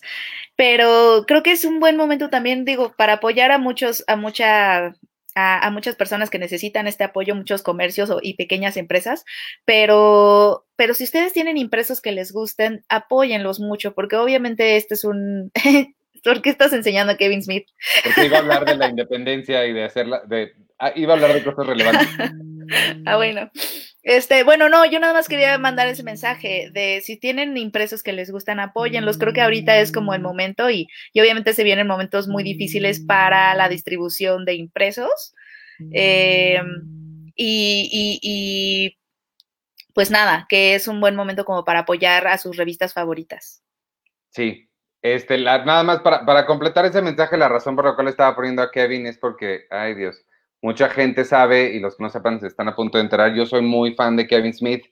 pero creo que es un buen momento también, digo, para apoyar a muchos, a mucha a, muchas personas que necesitan este apoyo, muchos comercios y pequeñas empresas, pero, pero si ustedes tienen impresos que les gusten, apóyenlos mucho, porque obviamente este es un... ¿Por qué estás enseñando a Kevin Smith? Porque iba a hablar de la independencia y de hacerla, de, ah, iba a hablar de cosas relevantes. ah, bueno. Este, bueno, no, yo nada más quería mandar ese mensaje de si tienen impresos que les gustan, apóyenlos. Creo que ahorita es como el momento y, obviamente se vienen momentos muy difíciles para la distribución de impresos. Eh, y, y, pues nada, que es un buen momento como para apoyar a sus revistas favoritas. Sí, Este, la, nada más para, para, completar ese mensaje, la razón por la cual estaba poniendo a Kevin es porque, ay Dios, mucha gente sabe y los que no sepan se están a punto de enterar. Yo soy muy fan de Kevin Smith,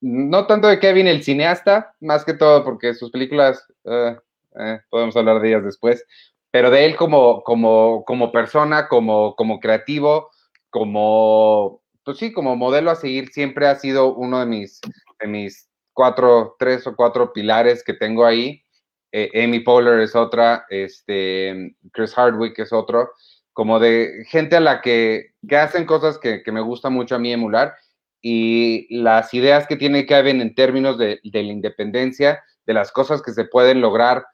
no tanto de Kevin el cineasta, más que todo porque sus películas, uh, eh, podemos hablar de ellas después, pero de él como, como, como persona, como, como creativo, como, pues sí, como modelo a seguir, siempre ha sido uno de mis, de mis cuatro, tres o cuatro pilares que tengo ahí. Eh, Amy Poehler es otra, este, Chris Hardwick es otro, como de gente a la que, que hacen cosas que, que, me gusta mucho a mí emular y las ideas que tiene Kevin en términos de, de la independencia, de las cosas que se pueden lograr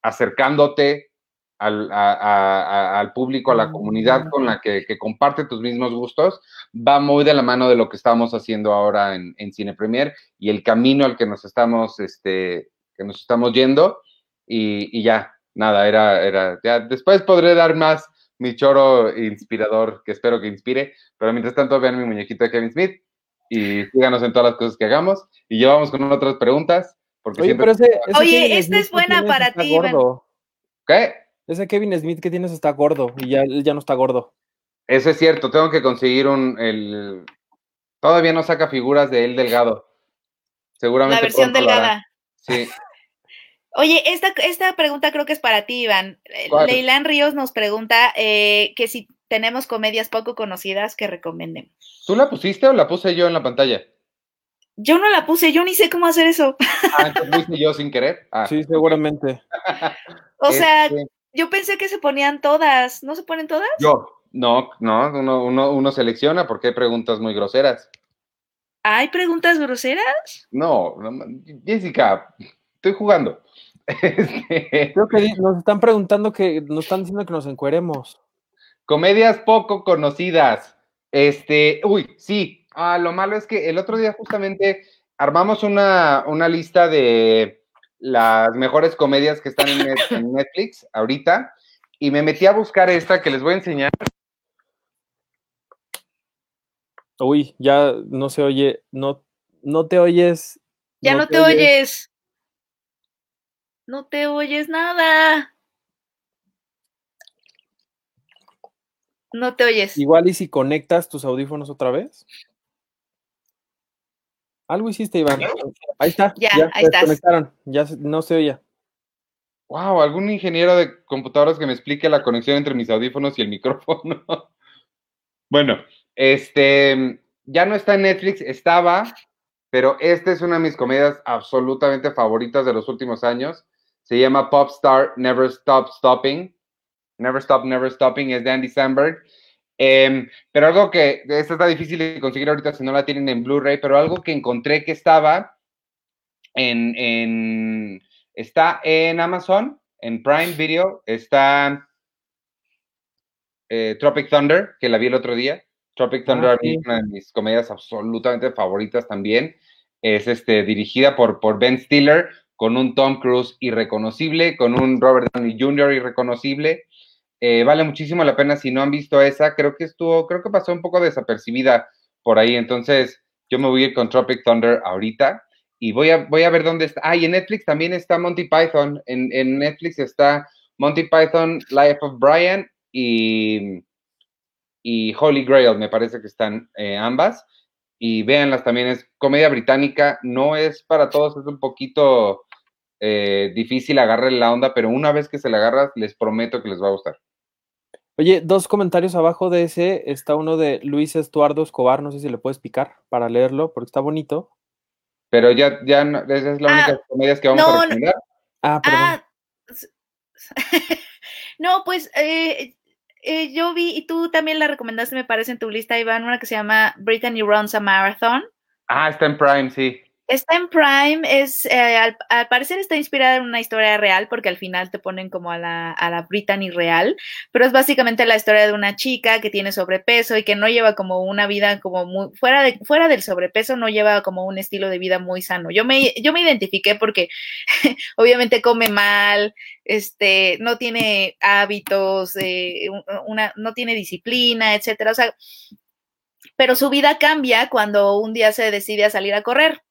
acercándote al, a, a, al, público, a la comunidad con la que, que, comparte tus mismos gustos, va muy de la mano de lo que estamos haciendo ahora en, en Cine Premier y el camino al que nos estamos, este, que nos estamos yendo y, y ya, nada, era, era, ya después podré dar más mi choro inspirador que espero que inspire, pero mientras tanto vean mi muñequito de Kevin Smith y síganos en todas las cosas que hagamos y llevamos con otras preguntas. Porque Oye, pero ese, ese Oye esta es buena para ti. ¿Qué? Ese Kevin Smith que tienes está gordo y ya, él ya no está gordo. Eso es cierto, tengo que conseguir un, el, todavía no saca figuras de él delgado. Seguramente La versión delgada. Sí. Oye, esta, esta pregunta creo que es para ti, Iván. Eh, ¿Cuál? Leilán Ríos nos pregunta eh, que si tenemos comedias poco conocidas que recomendemos. ¿Tú la pusiste o la puse yo en la pantalla? Yo no la puse, yo ni sé cómo hacer eso. Ah, entonces lo hice yo sin querer. Ah, Sí, seguramente. O sea, este, yo pensé que se ponían todas. ¿No se ponen todas? yo. No, no, uno, uno, uno selecciona porque hay preguntas muy groseras. ¿Hay preguntas groseras? No, no, Jessica, estoy jugando. Este, Creo que nos están preguntando que nos están diciendo que nos encueremos. comedias poco conocidas. Este, uy, sí. Ah, lo malo es que el otro día justamente armamos una, una lista de las mejores comedias que están en Netflix ahorita y me metí a buscar esta que les voy a enseñar. Uy, ya no se oye, no, no te oyes. Ya no, te oyes. No te oyes nada. No te oyes. Igual y si conectas tus audífonos otra vez. Algo hiciste, Iván. Ahí está. Ya, ahí se estás. desconectaron. Ya se- no se oía. Wow, algún ingeniero de computadoras que me explique la conexión entre mis audífonos y el micrófono. bueno, este ya no está en Netflix, estaba, pero esta es una de mis comedias absolutamente favoritas de los últimos años. Se llama Popstar Never Stop Stopping. Never Stop, Never Stopping es de Andy Samberg. Em, pero algo que, esta está difícil de conseguir ahorita si no la tienen en Blu-ray, pero algo que encontré que estaba en, en Está en Amazon, en Prime Video, está eh, Tropic Thunder, que la vi el otro día. Tropic Ah, Thunder sí. una de mis comedias absolutamente favoritas también. Es este, dirigida por, por Ben Stiller, con un Tom Cruise irreconocible, con un Robert Downey Jr. irreconocible. Eh, vale muchísimo la pena si no han visto esa. Creo que estuvo, creo que pasó un poco desapercibida por ahí. Entonces, yo me voy a ir con Tropic Thunder ahorita y voy a, voy a ver dónde está. Ah, y en Netflix también está Monty Python. En, Netflix está Monty Python, Life of Brian y, y Holy Grail, me parece que están eh, ambas. Y véanlas también, es comedia británica, no es para todos, es un poquito eh, difícil agarrarle la onda, pero una vez que se la agarras, les prometo que les va a gustar. Oye, dos comentarios abajo de ese está uno de Luis Estuardo Escobar, no sé si le puedes picar para leerlo, porque está bonito. Pero ya, ya no- esa es la Ah, única comedia que vamos no, a no. recomendar. Ah, perdón. Ah, s- no, pues eh, eh, yo vi, y tú también la recomendaste, me parece, en tu lista, Iván, una que se llama Brittany Runs a Marathon. Ah, está en Prime, sí. Está en Prime, es, eh, al, parecer está inspirada en una historia real, porque al final te ponen como a la, a la Brittany real, pero es básicamente la historia de una chica que tiene sobrepeso y que no lleva como una vida como muy, fuera, de, fuera del sobrepeso, no lleva como un estilo de vida muy sano. Yo me, yo me identifiqué porque obviamente come mal, este, no tiene hábitos, eh, una, no tiene disciplina, etcétera. O sea, pero su vida cambia cuando un día se decide a salir a correr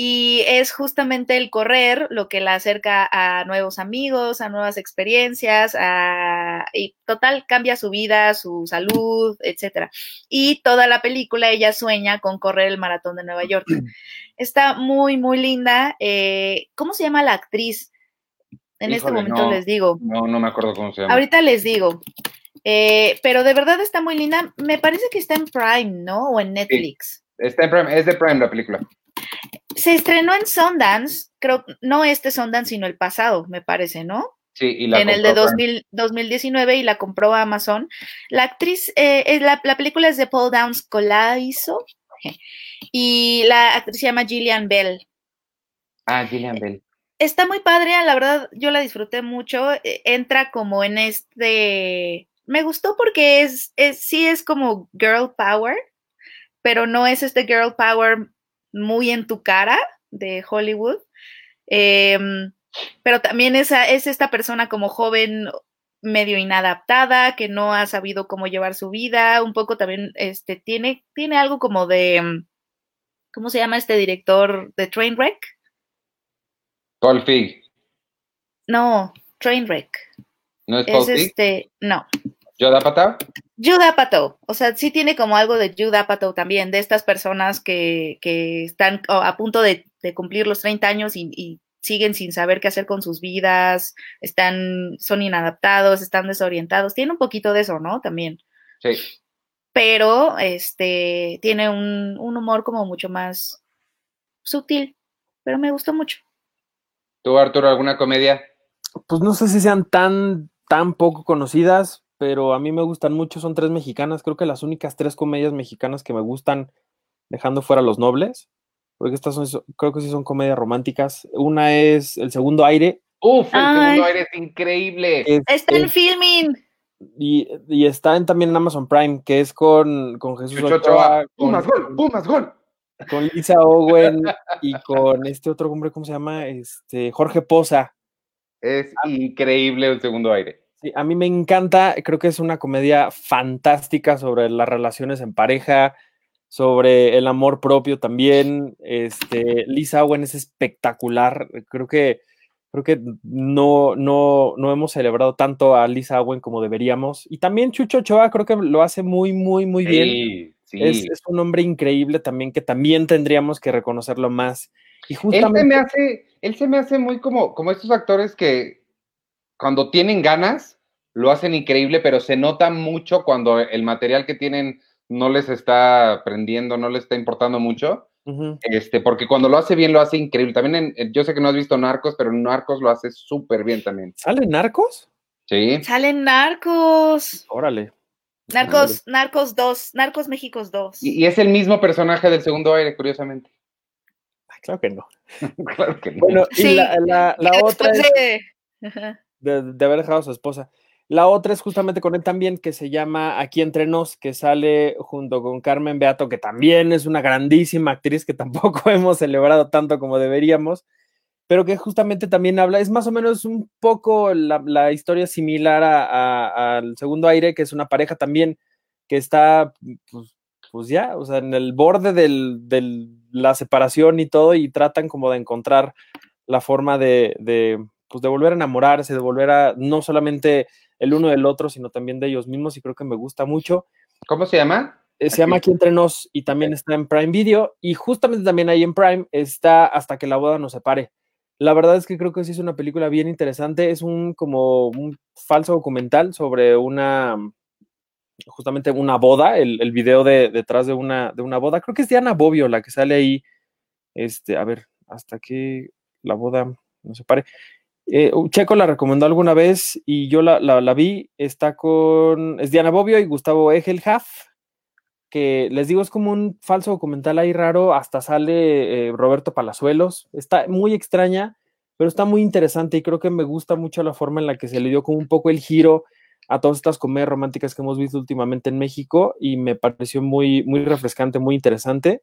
y es justamente el correr lo que la acerca a nuevos amigos, a nuevas experiencias, a, y total cambia su vida, su salud, etcétera. Y toda la película ella sueña con correr el maratón de Nueva York. Está muy, muy linda. Eh, ¿Cómo se llama la actriz? En este momento no, les digo. No, no me acuerdo cómo se llama. Ahorita les digo. Eh, pero de verdad está muy linda. Me parece que está en Prime, ¿no? O en Netflix. Está en Prime, es de Prime la película. Se estrenó en Sundance, creo, no este Sundance, sino el pasado, me parece, ¿no? Sí, y la en el de compró Prime. 2000 2019 y la compró Amazon. La actriz, eh, es la, la película es de Paul Downs Colaiso y la actriz se llama Gillian Bell. Ah, Gillian Bell. Está muy padre, la verdad, yo la disfruté mucho. eh, Entra como en este. Me gustó porque es, es sí es como girl power, pero no es este girl power muy en tu cara de Hollywood. Em, pero también esa, es esta persona como joven medio inadaptada, que no ha sabido cómo llevar su vida, un poco también este, tiene, tiene algo como de, mm, ¿cómo se llama este director de Trainwreck? Paul Fig. No, Trainwreck. ¿No es Paul Es Fig? este, no. Judd Apatow, o sea, sí tiene como algo de Judd Apatow también, de estas personas que, que están a punto de, de cumplir los 30 años y, y siguen sin saber qué hacer con sus vidas, están, son inadaptados, están desorientados, tiene un poquito de eso, ¿no? También, Sí. pero este, tiene un, un humor como mucho más sutil, pero me gustó mucho. ¿Tú, Arturo, alguna comedia? Pues no sé si sean tan, tan poco conocidas, pero a mí me gustan mucho. Son tres mexicanas. Creo que las únicas tres comedias mexicanas que me gustan, dejando fuera los nobles, porque estas son, creo que sí son comedias románticas. Una es El Segundo Aire. Uf, el Ay. segundo aire es increíble. es- Está en es- filming. y, y está en, también en Amazon Prime, que es con, con Jesús Ochoa, Ochoa. con, Pumas gol, Pumas gol. con Lisa Owen y con este otro hombre, ¿cómo se llama? Este, Jorge Poza. Es increíble el segundo aire. Sí, a mí me encanta, creo que es una comedia fantástica sobre las relaciones en pareja, sobre el amor propio también. Este, Lisa Owen es espectacular, creo que, creo que no, no, no hemos celebrado tanto a Lisa Owen como deberíamos. Y también Chucho Ochoa creo que lo hace muy, muy, muy bien. Sí, sí. Es, es un hombre increíble también que también tendríamos que reconocerlo más. Y Él se justamente... me hace, él se me hace muy como, como estos actores que cuando tienen ganas lo hacen increíble, pero se nota mucho cuando el material que tienen no les está prendiendo, no les está importando mucho. Este, porque cuando lo hace bien, lo hace increíble. También en- en- yo sé que no has visto Narcos, pero en Narcos lo hace súper bien también. ¿Sale Narcos? Sí. Salen narcos. Órale. Narcos, Narcos 2, Narcos Méxicos 2. Y, y es el mismo personaje del segundo aire, curiosamente. Ay, Claro que no. claro que no. Bueno, y Sí, la, la- la Que otra es de-. De, haber dejado a su esposa. La otra es justamente con él también, que se llama Aquí Entre Nos, que sale junto con Carmen Beato, que también es una grandísima actriz que tampoco hemos celebrado tanto como deberíamos, pero que justamente también habla, es más o menos un poco la, la historia similar a- a- al segundo aire, que es una pareja también que está, pues, pues ya, o sea, en el borde de la separación y todo, y tratan como de encontrar la forma de, pues, de volver a enamorarse, de volver a no solamente el uno del otro, sino también de ellos mismos, y creo que me gusta mucho. ¿Cómo se llama? Eh, se llama Aquí Entre Nos y también está en Prime Video, y justamente también ahí en Prime está Hasta que la boda nos separe. La verdad es que creo que sí es una película bien interesante, es un como un falso documental sobre una, justamente una boda, el, el video de, detrás de una, de una boda, creo que es Diana Bobbio la que sale ahí, este, a ver, hasta que la boda no se pare. Eh, Checo la recomendó alguna vez y yo la, la, vi, está con, es Diana Bobbio y Gustavo Egelhaf, que les digo es como un falso documental ahí raro, hasta sale eh, Roberto Palazuelos, está muy extraña, pero está muy interesante y creo que me gusta mucho la forma en la que se le dio como un poco el giro a todas estas comedias románticas que hemos visto últimamente en México y me pareció muy, muy refrescante, muy interesante.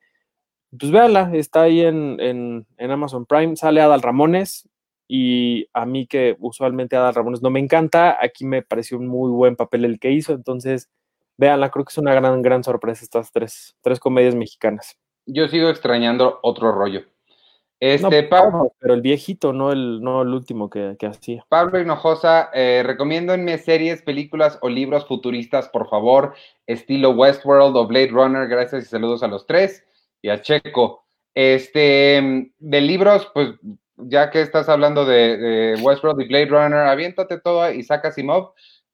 Pues véanla, está ahí en, en, en Amazon Prime, sale Adal Ramones y a mí que usualmente Adal Ramones no me encanta, aquí me pareció un muy buen papel el que hizo, entonces véanla, creo que es una gran, gran sorpresa estas tres, tres comedias mexicanas. Yo sigo extrañando otro rollo. Este, No, Pablo, pero el viejito, no el, no el último que, que hacía. Pablo Hinojosa, eh, recomiéndenme series, películas o libros futuristas, por favor, estilo Westworld o Blade Runner. Gracias y saludos a los tres y a Checo. Este, de libros, pues ya que estás hablando de, Westworld y Blade Runner, aviéntate todo Isaac Asimov.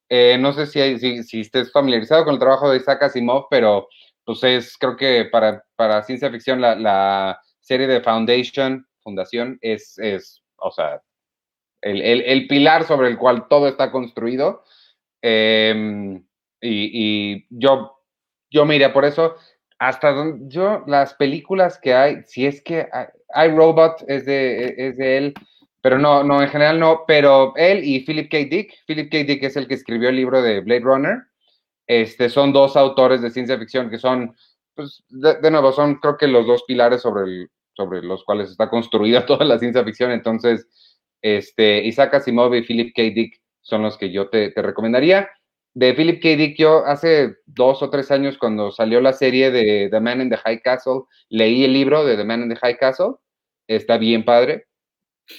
Eh, no sé si, si, si, estés familiarizado con el trabajo de Isaac Asimov, pero pues es, creo que para, para ciencia ficción, la, la serie de Foundation, Fundación, es, es o sea, el, el, pilar sobre el cual todo está construido. Eh, y, y, yo, yo mira, por eso, hasta donde yo, las películas que hay, si es que hay, Robot, es de, es de él, pero no, no, en general no, pero él y Philip K. Dick, Philip K. Dick es el que escribió el libro de Blade Runner, este, son dos autores de ciencia ficción que son, pues, de, nuevo, son creo que los dos pilares sobre, sobre los cuales está construida toda la ciencia ficción, entonces, este, Isaac Asimov y Philip K. Dick son los que yo te, te recomendaría. De Philip K. Dick, yo hace dos o tres años, cuando salió la serie de The Man in the High Castle, leí el libro de The Man in the High Castle, está bien padre,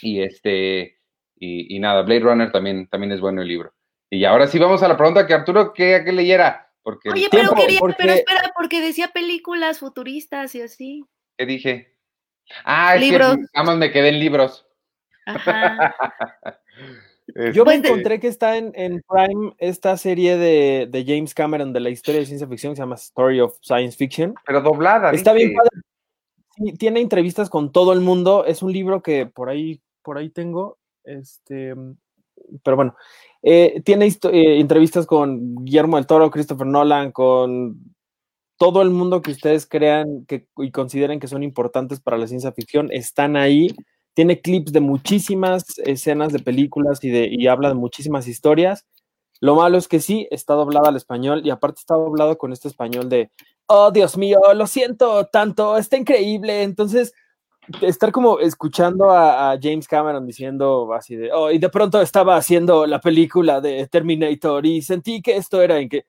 y este, y, y, nada, Blade Runner también, también es bueno el libro. Y ahora sí vamos a la pregunta que Arturo quería que leyera. Porque Oye, pero tiempo, quería, porque... pero espera, porque decía películas futuristas y así. ¿Qué dije? Ah, es libros. que nada más me quedé en libros. Ajá. este... Yo me encontré que está en, en Prime esta serie de, de, James Cameron de la historia de ciencia ficción que se llama Story of Science Fiction. Pero doblada. Está ¿viste? bien padre tiene entrevistas con todo el mundo. Es un libro que por ahí, por ahí tengo. Este, pero bueno, eh, tiene eh, entrevistas con Guillermo del Toro, Christopher Nolan, con todo el mundo que ustedes crean que, y consideren que son importantes para la ciencia ficción. Están ahí. Tiene clips de muchísimas escenas de películas y, de, y habla de muchísimas historias. Lo malo es que sí, está doblado al español y aparte está doblado con este español de, oh Dios mío, lo siento tanto, está increíble. Entonces, estar como escuchando a, a, James Cameron diciendo así de, oh, y de pronto estaba haciendo la película de Terminator y sentí que esto era en que,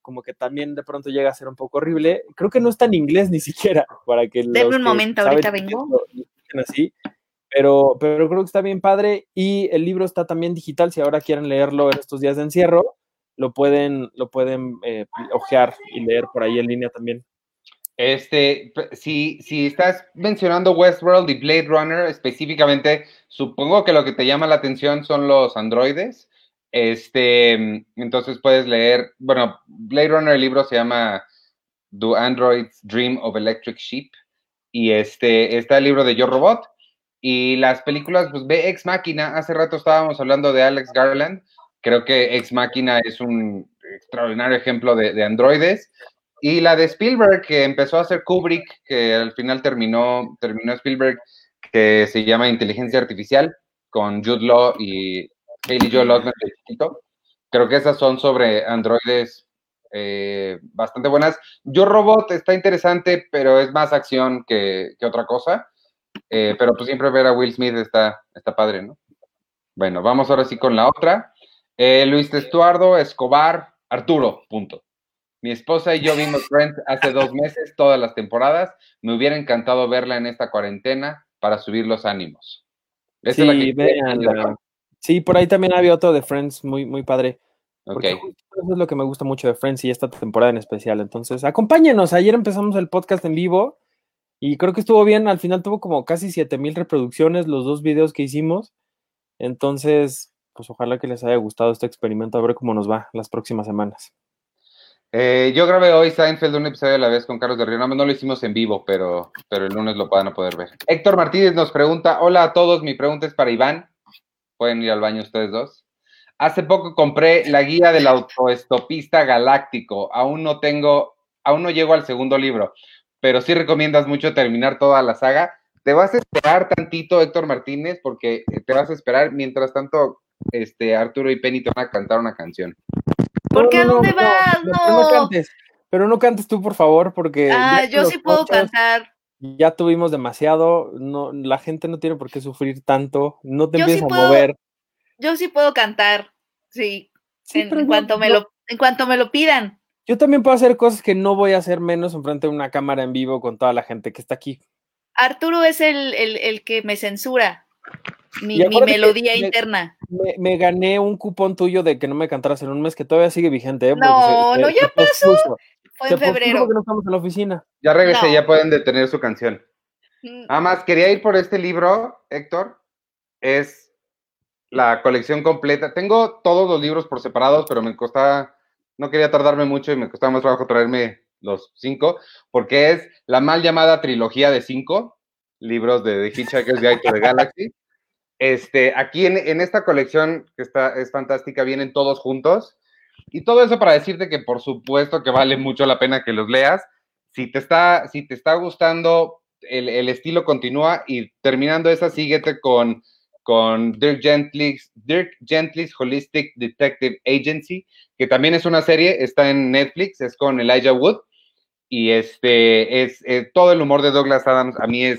como que también de pronto llega a ser un poco horrible. Creo que no está en inglés ni siquiera para que. Denme un momento, ahorita vengo. Así. Pero, pero creo que está bien padre y el libro está también digital. Si ahora quieren leerlo en estos días de encierro, lo pueden, lo pueden eh, ojear y leer por ahí en línea también. Este, si, si estás mencionando Westworld y Blade Runner específicamente, supongo que lo que te llama la atención son los androides. Este, entonces puedes leer, bueno, Blade Runner, el libro se llama Do Androids Dream of Electric Sheep. Y este, está el libro de Yo Robot. Y las películas, pues ve Ex Máquina. Hace rato estábamos hablando de Alex Garland. Creo que Ex Máquina es un extraordinario ejemplo de, de, androides. Y la de Spielberg, que empezó a hacer Kubrick, que al final terminó, terminó Spielberg, que se llama Inteligencia Artificial, con Jude Law y Haley Joel Osment. Creo que esas son sobre androides eh, bastante buenas. Yo Robot está interesante, pero es más acción que, que otra cosa. Eh, pero pues siempre ver a Will Smith está, está padre, ¿no? Bueno, vamos ahora sí con la otra. Eh, Luis Estuardo, Escobar, Arturo, punto. Mi esposa y yo vimos Friends hace dos meses, todas las temporadas. Me hubiera encantado verla en esta cuarentena para subir los ánimos. Esa sí, es la que sí, por ahí también había otro de Friends muy, muy padre. Okay. Eso es lo que me gusta mucho de Friends y esta temporada en especial. Entonces, acompáñenos. Ayer empezamos el podcast en vivo y creo que estuvo bien. Al final tuvo como casi 7000 reproducciones los dos videos que hicimos. Entonces, pues ojalá que les haya gustado este experimento, a ver cómo nos va las próximas semanas. Eh, yo grabé hoy Seinfeld un episodio a la vez con Carlos de Río. No, no lo hicimos en vivo, pero, pero el lunes lo van a poder ver. Héctor Martínez nos pregunta: Hola a todos, mi pregunta es para Iván. Pueden ir al baño ustedes dos. Hace poco compré la guía del autoestopista galáctico. Aún no tengo, aún no llego al segundo libro, pero sí recomiendas mucho terminar toda la saga. Te vas a esperar tantito, Héctor Martínez, porque te vas a esperar. Mientras tanto, este Arturo y Penny te van a cantar una canción. ¿Por qué no, a dónde no, vas? No, no, cantes. Pero no cantes tú, por favor, porque. Ah, yo sí puedo cantar. Ya tuvimos demasiado. No, la gente no tiene por qué sufrir tanto. No te yo empieces sí puedo, a mover. Yo sí puedo cantar. Sí. sí en, en cuanto me lo, en cuanto me lo pidan. Yo también puedo hacer cosas que no voy a hacer menos enfrente de una cámara en vivo con toda la gente que está aquí. Arturo es el, el, el que me censura mi, mi melodía me- interna. Me, me gané un cupón tuyo de que no me cantaras en un mes que todavía sigue vigente, ¿eh? No, no, ya pospuso. Fue en febrero. porque no estamos en la oficina. Ya regresé, No. ya pueden detener su canción. Mm, Nada más, quería ir por este libro, Héctor. Es la colección completa. Tengo todos los libros por separados, pero me costaba, no quería tardarme mucho y me costaba más trabajo traerme los cinco, porque es la mal llamada trilogía de cinco libros de The Hitchhiker's Guide to the Galaxy. Este, aquí en, en esta colección, que está, es fantástica, vienen todos juntos. Y todo eso para decirte que por supuesto que vale mucho la pena que los leas. Si te está, si te está gustando, el, el estilo continúa y terminando esa, síguete con, con Dirk, Gently's, Dirk Gently's Holistic Detective Agency, que también es una serie, está en Netflix, es con Elijah Wood. Y este es todo el humor de Douglas Adams a mí es,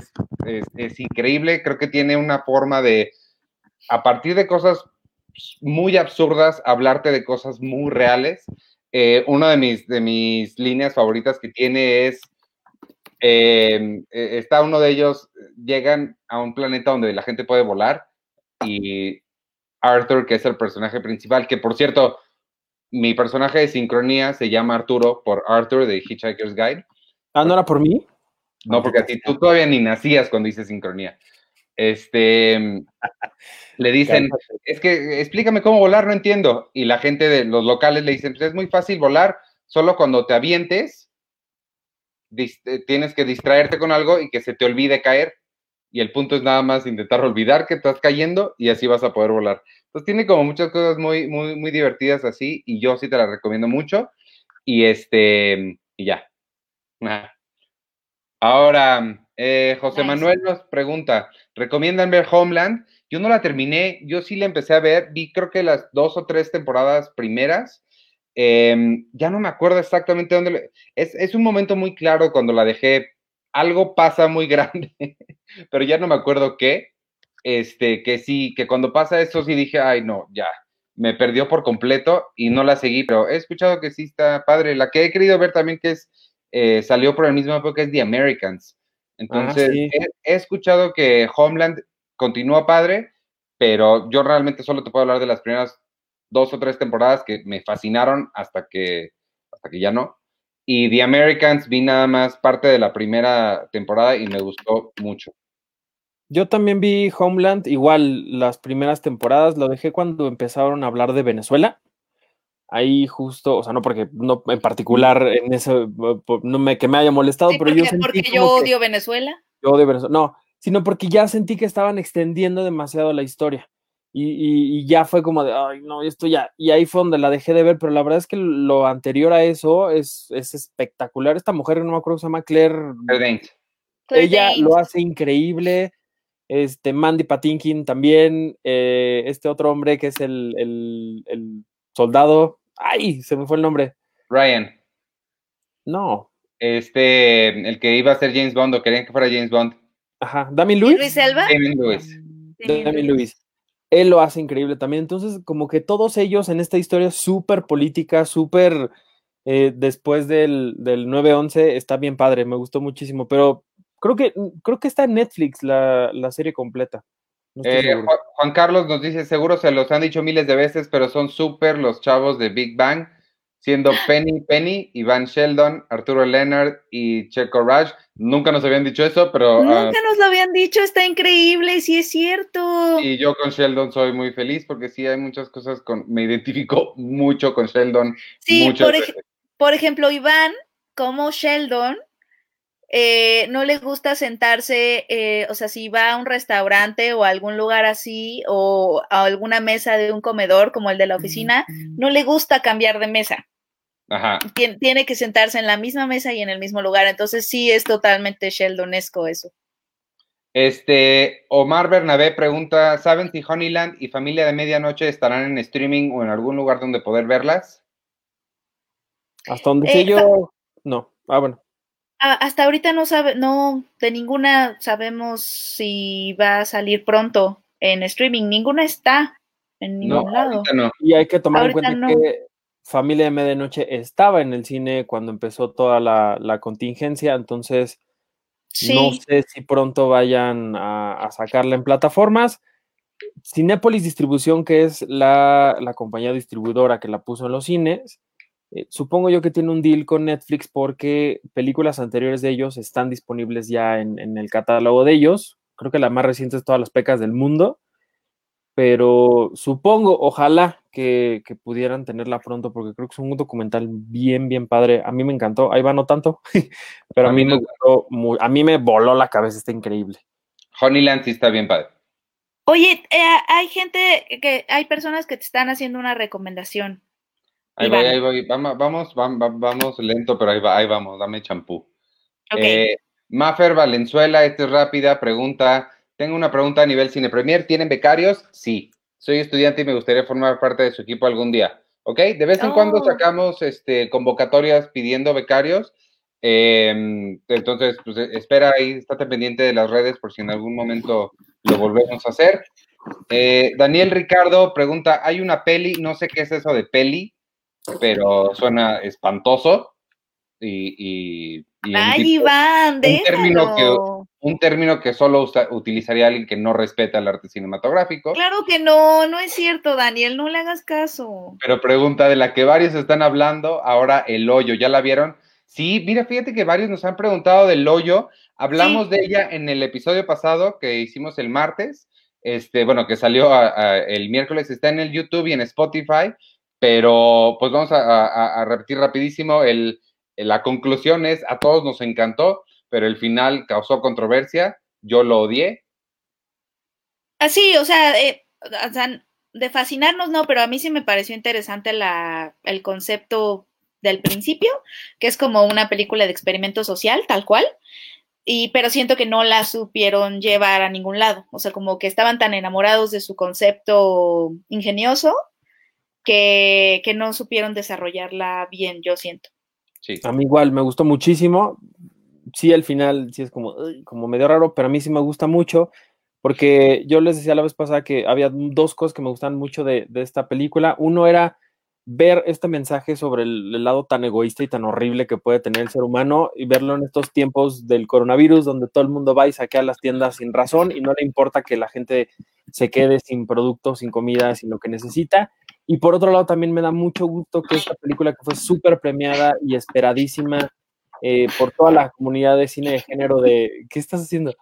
es, increíble. Creo que tiene una forma de, a partir de cosas muy absurdas, hablarte de cosas muy reales. Eh, una de mis, de mis líneas favoritas que tiene es, eh, eh, está uno de ellos, llegan a un planeta donde la gente puede volar y Arthur, que es el personaje principal, que por cierto, mi personaje de sincronía se llama Arturo por Arthur de Hitchhiker's Guide. Ah, ¿no era por mí? No, porque a ti tú todavía ni nacías cuando dices sincronía. Este, le dicen, es que explícame cómo volar, no entiendo. Y la gente de los locales le dicen, pues es muy fácil volar, solo cuando te avientes, tienes que distraerte con algo y que se te olvide caer. Y el punto es nada más intentar olvidar que estás cayendo y así vas a poder volar. Entonces tiene como muchas cosas muy, muy, muy divertidas así y yo sí te la recomiendo mucho. Y este, y ya. Ajá. Ahora, eh, José. Manuel nos pregunta, ¿recomiendan ver Homeland? Yo no la terminé, yo sí la empecé a ver, vi creo que las dos o tres temporadas primeras. Em, ya no me acuerdo exactamente dónde. le- Es, es un momento muy claro cuando la dejé. Algo pasa muy grande, pero ya no me acuerdo qué. Este, que sí, que cuando pasa eso sí dije, ay, no, ya, me perdió por completo y no la seguí, pero he escuchado que sí está padre. La que he querido ver también que es, eh, salió por el mismo época es The Americans. Entonces, sí. he, he escuchado que Homeland continúa padre, pero yo realmente solo te puedo hablar de las primeras dos o tres temporadas que me fascinaron hasta que, hasta que ya no. Y The Americans vi nada más parte de la primera temporada y me gustó mucho. Yo también vi Homeland, igual las primeras temporadas, lo dejé cuando empezaron a hablar de Venezuela. Ahí justo, o sea, no porque no en particular en eso no me que me haya molestado, Sí, pero porque, yo sentí porque yo que- odio Venezuela. yo de Venezuela, no, sino porque ya sentí que estaban extendiendo demasiado la historia. Y, y- y ya fue como de, ay, no, esto ya. Y ahí fue donde la dejé de ver, pero la verdad es que lo anterior a eso es, es espectacular. Esta mujer, no me acuerdo se llama, Claire, Claire Danes. Claire ella lo hace increíble. Este, Mandy Patinkin también. eh, este otro hombre que es el, el- el soldado. Ay, se me fue el nombre. Ryan, No. este, el que iba a ser James Bond o querían que fuera James Bond. Ajá. Damien ¿Y Lewis. Luis Elba? Damien Lewis. Damien Damien Lewis. Lewis. Él lo hace increíble también. Entonces, como que todos ellos en esta historia súper política, súper eh, después del, del 9-11, está bien padre, me gustó muchísimo. Pero creo que, creo que está en Netflix la, la serie completa. No Eh. Juan, Juan Carlos nos dice, seguro se los han dicho miles de veces, pero son súper los chavos de Big Bang, siendo Penny Penny, Iván Sheldon, Arturo Leonard y Checo Rush. Nunca nos habían dicho eso, pero ah, Nunca nos lo habían dicho, está increíble, sí es cierto. y yo con Sheldon soy muy feliz porque sí hay muchas cosas con, me identifico mucho con Sheldon. Sí, muchas por, ej- veces. por ejemplo, Iván, como Sheldon, eh, no le gusta sentarse, eh, o sea, si va a un restaurante o a algún lugar así, o a alguna mesa de un comedor como el de la oficina, no le gusta cambiar de mesa. Ajá. Tien- tiene que sentarse en la misma mesa y en el mismo lugar. Entonces sí es totalmente Sheldonesco eso. Este, Omar Bernabé pregunta, ¿saben si Honeyland y Familia de Medianoche estarán en streaming o en algún lugar donde poder verlas? Hasta donde eh, sé yo, no. Ah, bueno. Hasta ahorita no sabe, no, de ninguna sabemos si va a salir pronto en streaming. Ninguna está en ningún No, lado. no. Y hay que tomar en cuenta no. que Familia de Medianoche estaba en el cine cuando empezó toda la, la contingencia, entonces No sé si pronto vayan a, sacarla en plataformas. Cinepolis Distribución, que es la, compañía distribuidora que la puso en los cines, eh, supongo yo que tiene un deal con Netflix porque películas anteriores de ellos están disponibles ya en, en el catálogo de ellos. Creo que la más reciente es Todas las pecas del mundo pero supongo, ojalá que, pudieran tenerla pronto, porque creo que es un documental bien, bien padre. A mí me encantó, ahí va no tanto, pero a, mí me gustó, a mí me voló la cabeza, está increíble. Honeyland sí está bien padre. Oye, eh, hay gente que, hay personas que te están haciendo una recomendación. Ahí voy, ahí voy, vamos, vamos, vamos, lento, pero ahí, va, ahí vamos, dame champú. Okay. Eh, Maffer Valenzuela, esta es rápida, pregunta, tengo una pregunta a nivel Cine Premier. ¿Tienen becarios? Sí. Soy estudiante y me gustaría formar parte de su equipo algún día. ¿Ok? De vez en cuando oh. sacamos este, convocatorias pidiendo becarios. Em, entonces, pues e, espera ahí, estate pendiente de las redes por si en algún momento lo volvemos a hacer. Eh, Daniel Ricardo pregunta, hay una peli, no sé qué es eso de peli, pero suena espantoso. Y, Ay, Iván, un término que un término que solo utilizaría alguien que no respeta el arte cinematográfico. Claro que no, no es cierto, Daniel, no le hagas caso. Pero pregunta de la que varios están hablando, ahora el hoyo, ¿ya la vieron? Sí, mira, fíjate que varios nos han preguntado del hoyo. Hablamos de ella en el episodio pasado que hicimos el martes, este, bueno, que salió el miércoles, está en el YouTube y en Spotify, pero pues vamos a repetir rapidísimo el la conclusión es, a todos nos encantó, pero el final causó controversia, yo lo odié. Así, o sea, eh, de fascinarnos no, pero a mí sí me pareció interesante la, el concepto del principio, que es como una película de experimento social, tal cual, y pero siento que no la supieron llevar a ningún lado, o sea, como que estaban tan enamorados de su concepto ingenioso que, que no supieron desarrollarla bien, yo siento. A mí igual me gustó muchísimo. Sí, al final sí es como, como medio raro, pero a mí sí me gusta mucho porque yo les decía la vez pasada que había dos cosas que me gustan mucho de, esta película. Uno era ver este mensaje sobre el, lado tan egoísta y tan horrible que puede tener el ser humano y verlo en estos tiempos del coronavirus donde todo el mundo va y saquea las tiendas sin razón y no le importa que la gente se quede sin productos, sin comida, sin lo que necesita. Y por otro lado, también me da mucho gusto que esta película que fue súper premiada y esperadísima eh, por toda la comunidad de cine de género de, ¿qué estás haciendo?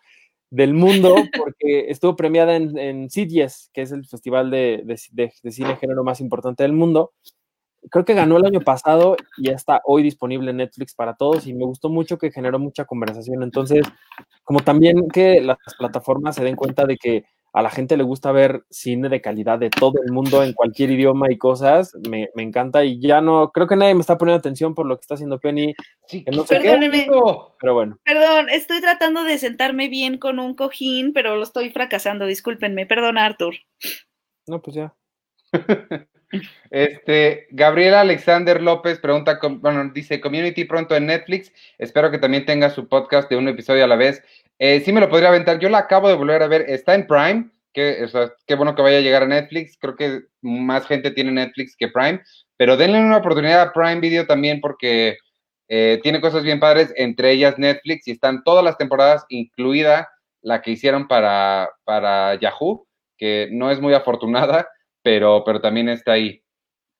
Del mundo, porque estuvo premiada en, en CITES, que es el festival de, de, de, cine de género más importante del mundo. Creo que ganó el año pasado y ya está hoy disponible en Netflix para todos y me gustó mucho que generó mucha conversación. Entonces, como también que las plataformas se den cuenta de que a la gente le gusta ver cine de calidad de todo el mundo en cualquier idioma y cosas, me, encanta y ya no, creo que nadie me está poniendo atención por lo que está haciendo Penny. Sí, no sé pero bueno. Perdón, estoy tratando de sentarme bien con un cojín, pero lo estoy fracasando, discúlpenme, perdón Arthur. No, pues ya. Este, Gabriela Alexander López pregunta, bueno, dice Community pronto en Netflix. Espero que también tenga su podcast de un episodio a la vez. Eh, sí me lo podría aventar. Yo la acabo de volver a ver. Está en Prime. Que, qué bueno que vaya a llegar a Netflix. Creo que más gente tiene Netflix que Prime. Pero denle una oportunidad a Prime Video también porque eh, tiene cosas bien padres, entre ellas Netflix, y están todas las temporadas, incluida la que hicieron para, para Yahoo, que no es muy afortunada, pero, pero también está ahí.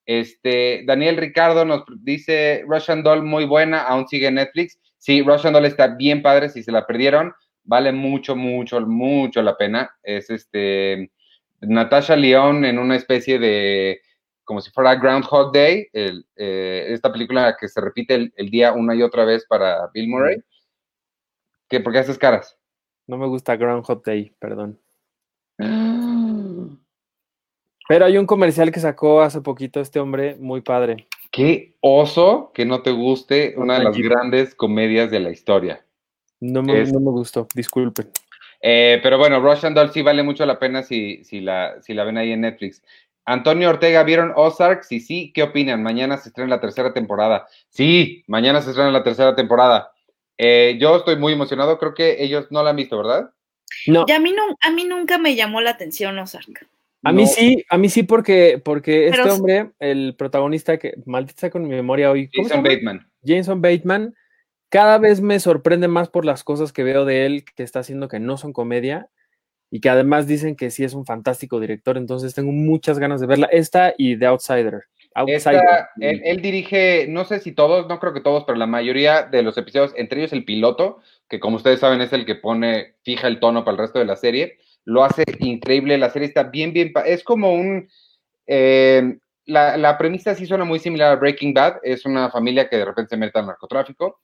Este, Daniel Ricardo nos dice, Russian Doll muy buena, aún sigue Netflix. Sí, Russian Doll está bien padre, si se la perdieron, vale mucho, mucho, mucho la pena. Es este Natasha León en una especie de, como si fuera Groundhog Day, eh, esta película que se repite el, día una y otra vez para Bill Murray. ¿Qué, ¿Por qué haces caras? No me gusta Groundhog Day, perdón. Pero hay un comercial que sacó hace poquito este hombre, muy padre. Qué oso que no te guste una de las grandes comedias de la historia. No me, gustó, disculpen. Eh, pero bueno, Russian Doll sí vale mucho la pena si, si, la, si la ven ahí en Netflix. Antonio Ortega, ¿vieron Ozark? Sí, sí, ¿qué opinan? Mañana se estrena la tercera temporada. Sí, mañana se estrena la tercera temporada. Eh, yo estoy muy emocionado, creo que ellos no la han visto, ¿verdad? No. Y a mí, no, a mí nunca me llamó la atención Ozark. A mí sí, a mí sí, porque, porque este hombre, el protagonista que maldita con mi memoria hoy. Jason Bateman. Jason Bateman cada vez me sorprende más por las cosas que veo de él que está haciendo que no son comedia y que además dicen que sí es un fantástico director, entonces tengo muchas ganas de verla. Esta y The Outsider. él, dirige, no sé si todos, no creo que todos, pero la mayoría de los episodios, entre ellos el piloto, que como ustedes saben es el que pone, fija el tono para el resto de la serie, lo hace increíble, la serie está bien, bien, es como un... Eh, la, la, premisa sí suena muy similar a Breaking Bad, es una familia que de repente se mete al narcotráfico.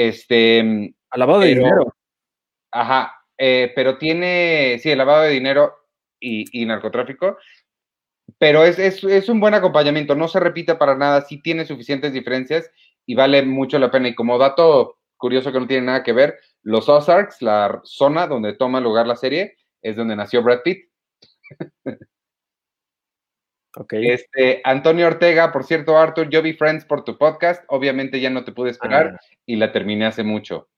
Este, al lavado de dinero. Ajá, eh, pero tiene, sí, el lavado de dinero y, narcotráfico, pero es, es, es, un buen acompañamiento, no se repite para nada, sí tiene suficientes diferencias y vale mucho la pena. Y como dato curioso que no tiene nada que ver, los Ozarks, la zona donde toma lugar la serie, es donde nació Brad Pitt. Okay. Este, Antonio Ortega, por cierto, Arthur, yo vi Friends por tu podcast. Obviamente ya no te pude esperar ah. y la terminé hace mucho.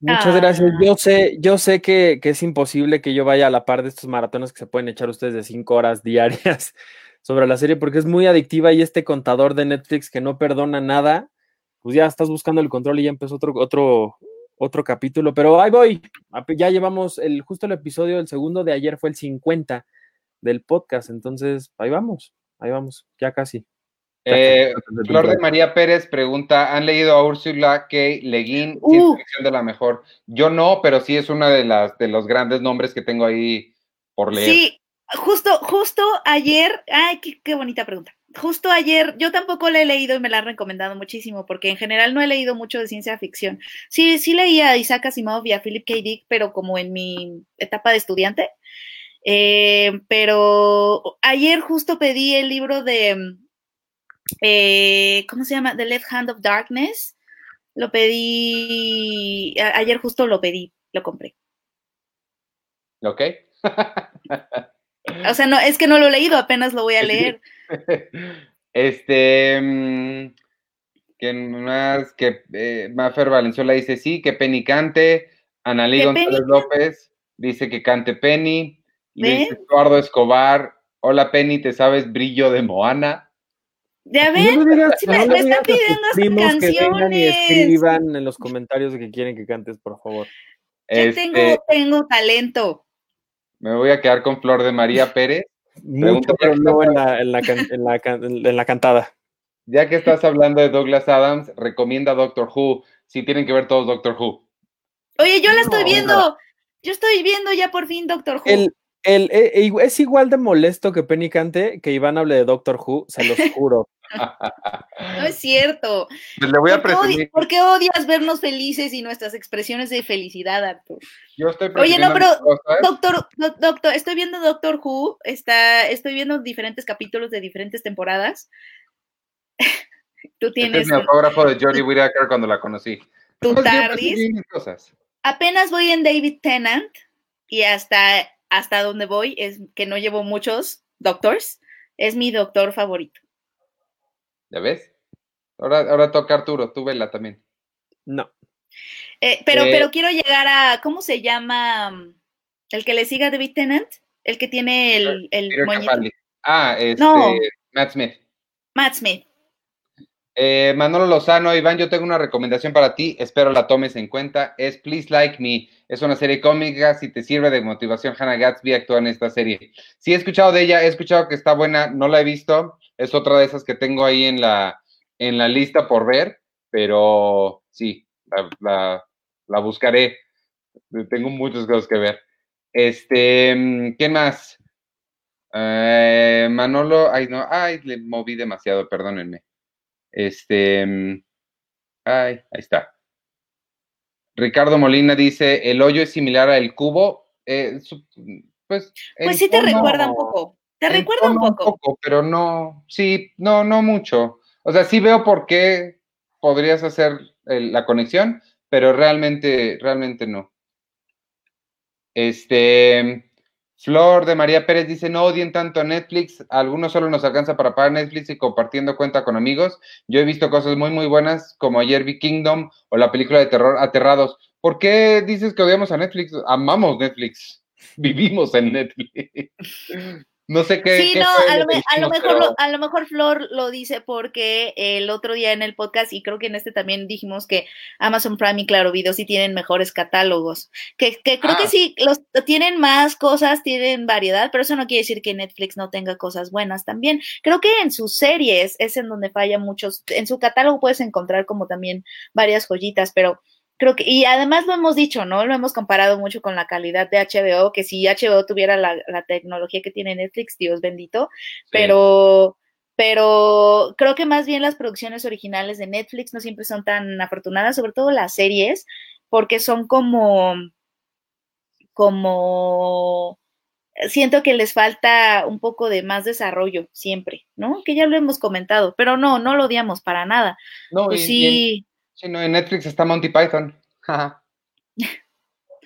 Muchas gracias. Ah. Yo sé, yo sé que, es imposible que yo vaya a la par de estos maratones que se pueden echar ustedes de cinco horas diarias sobre la serie, porque es muy adictiva y este contador de Netflix que no perdona nada, pues ya estás buscando el control y ya empezó otro, otro, otro capítulo, pero ahí voy. Ya llevamos el, justo el episodio, el segundo de ayer fue el 50 del podcast, entonces ahí vamos, ahí vamos, ya casi. Eh, Flor de María Pérez pregunta, ¿han leído a Úrsula K. Le Guin, uh. de la mejor? Yo no, pero sí es una de las de los grandes nombres que tengo ahí por leer. Sí, justo, justo ayer, ay, qué, qué bonita pregunta. Justo ayer, yo tampoco la he leído y me la han recomendado muchísimo, porque en general no he leído mucho de ciencia ficción. Sí, sí leía a Isaac Asimov y a Philip K. Dick, pero como en mi etapa de estudiante. Eh, pero ayer justo pedí el libro de eh, ¿cómo se llama? The Left Hand of Darkness. Lo pedí, ayer justo lo pedí, lo compré. Ok. o sea, no, es que no lo he leído, apenas lo voy a leer. Este, mm, que más? Que eh, Mafer Valenzuela dice sí, que Penny cante. Analí González López dice que cante Penny. Luis Eduardo Escobar, hola Penny, ¿te sabes brillo de Moana? Ya ven, me, están pidiendo canciones. Que vengan y escriban en los comentarios de que quieren que cantes, por favor. Yo tengo, este, tengo talento. Me voy a quedar con Flor de María Pérez. Mucho, pero no en la, en, la, en, la, cantada. Ya que estás hablando de Douglas Adams, recomienda Doctor Who. Si tienen que ver todos Doctor Who. Oye, yo la estoy viendo. Yo estoy viendo ya por fin Doctor Who. El, e, e, es igual de molesto que Penny cante que Iván hable de Doctor Who, se los juro. no es cierto. Pues le voy a ¿Por, qué odias vernos felices y nuestras expresiones de felicidad, Arthur? Yo estoy Oye, no, pero doctor, doctor, estoy viendo Doctor Who, está, estoy viendo diferentes capítulos de diferentes temporadas. Tú este tienes. es mi autógrafo de Jodie Whittaker cuando la conocí. Tú tardis. Apenas voy en David Tennant y hasta hasta donde voy es que no llevo muchos doctors, es mi doctor favorito. ¿Ya ves? Ahora, ahora toca Arturo, tú vela también. No. Eh, pero, eh, pero quiero llegar a, ¿cómo se llama? El que le siga a David Tennant, el que tiene el, el Ah, este, Matt Smith. Matt Smith. Eh, Manolo Lozano, Iván, yo tengo una recomendación para ti, espero la tomes en cuenta. Es Please Like Me. Es una serie cómica. Si te sirve de motivación, Hannah Gatsby actúa en esta serie. Sí, he escuchado de ella, he escuchado que está buena, no la he visto. Es otra de esas que tengo ahí en la, en la lista por ver, pero sí, la, buscaré. Tengo muchas cosas que ver. Este, ¿quién más? Eh, Manolo, ay, no, ay, le moví demasiado, perdónenme. Este, mm, ay, ahí está. Ricardo Molina dice, el hoyo es similar al cubo. Eh, pues, pues sí te recuerda un poco. Te recuerda un poco. Pero no, sí, no, no mucho. O sea, sí veo por qué podrías hacer la conexión, pero realmente, realmente no. Este, Flor de María Pérez dice, no odien tanto a Netflix, algunos solo nos alcanza para pagar Netflix y compartiendo cuenta con amigos. Yo he visto cosas muy, muy buenas, como ayer Kingdom o la película de terror Aterrados. ¿Por qué dices que odiamos a Netflix? Amamos Netflix, vivimos en Netflix. No sé qué. Sí, qué no, a lo lo, que me- a lo dijimos, mejor, pero- a lo mejor Flor lo dice porque el otro día en el podcast, y creo que en este también dijimos que Amazon Prime y Claro Video sí tienen mejores catálogos. Que, que creo Ah. que sí, los tienen más cosas, tienen variedad, pero eso no quiere decir que Netflix no tenga cosas buenas también. Creo que en sus series es en donde falla muchos. En su catálogo puedes encontrar como también varias joyitas, pero creo que, y además lo hemos dicho, ¿no? Lo hemos comparado mucho con la calidad de HBO, que si HBO tuviera la, la tecnología que tiene Netflix, Dios bendito, pero, pero creo que más bien las producciones originales de Netflix no siempre son tan afortunadas, sobre todo las series, porque son como, como, siento que les falta un poco de más desarrollo siempre, ¿no? Que ya lo hemos comentado, pero no, no lo odiamos para nada. No, Pues y- sí, sí, no, en Netflix está Monty Python.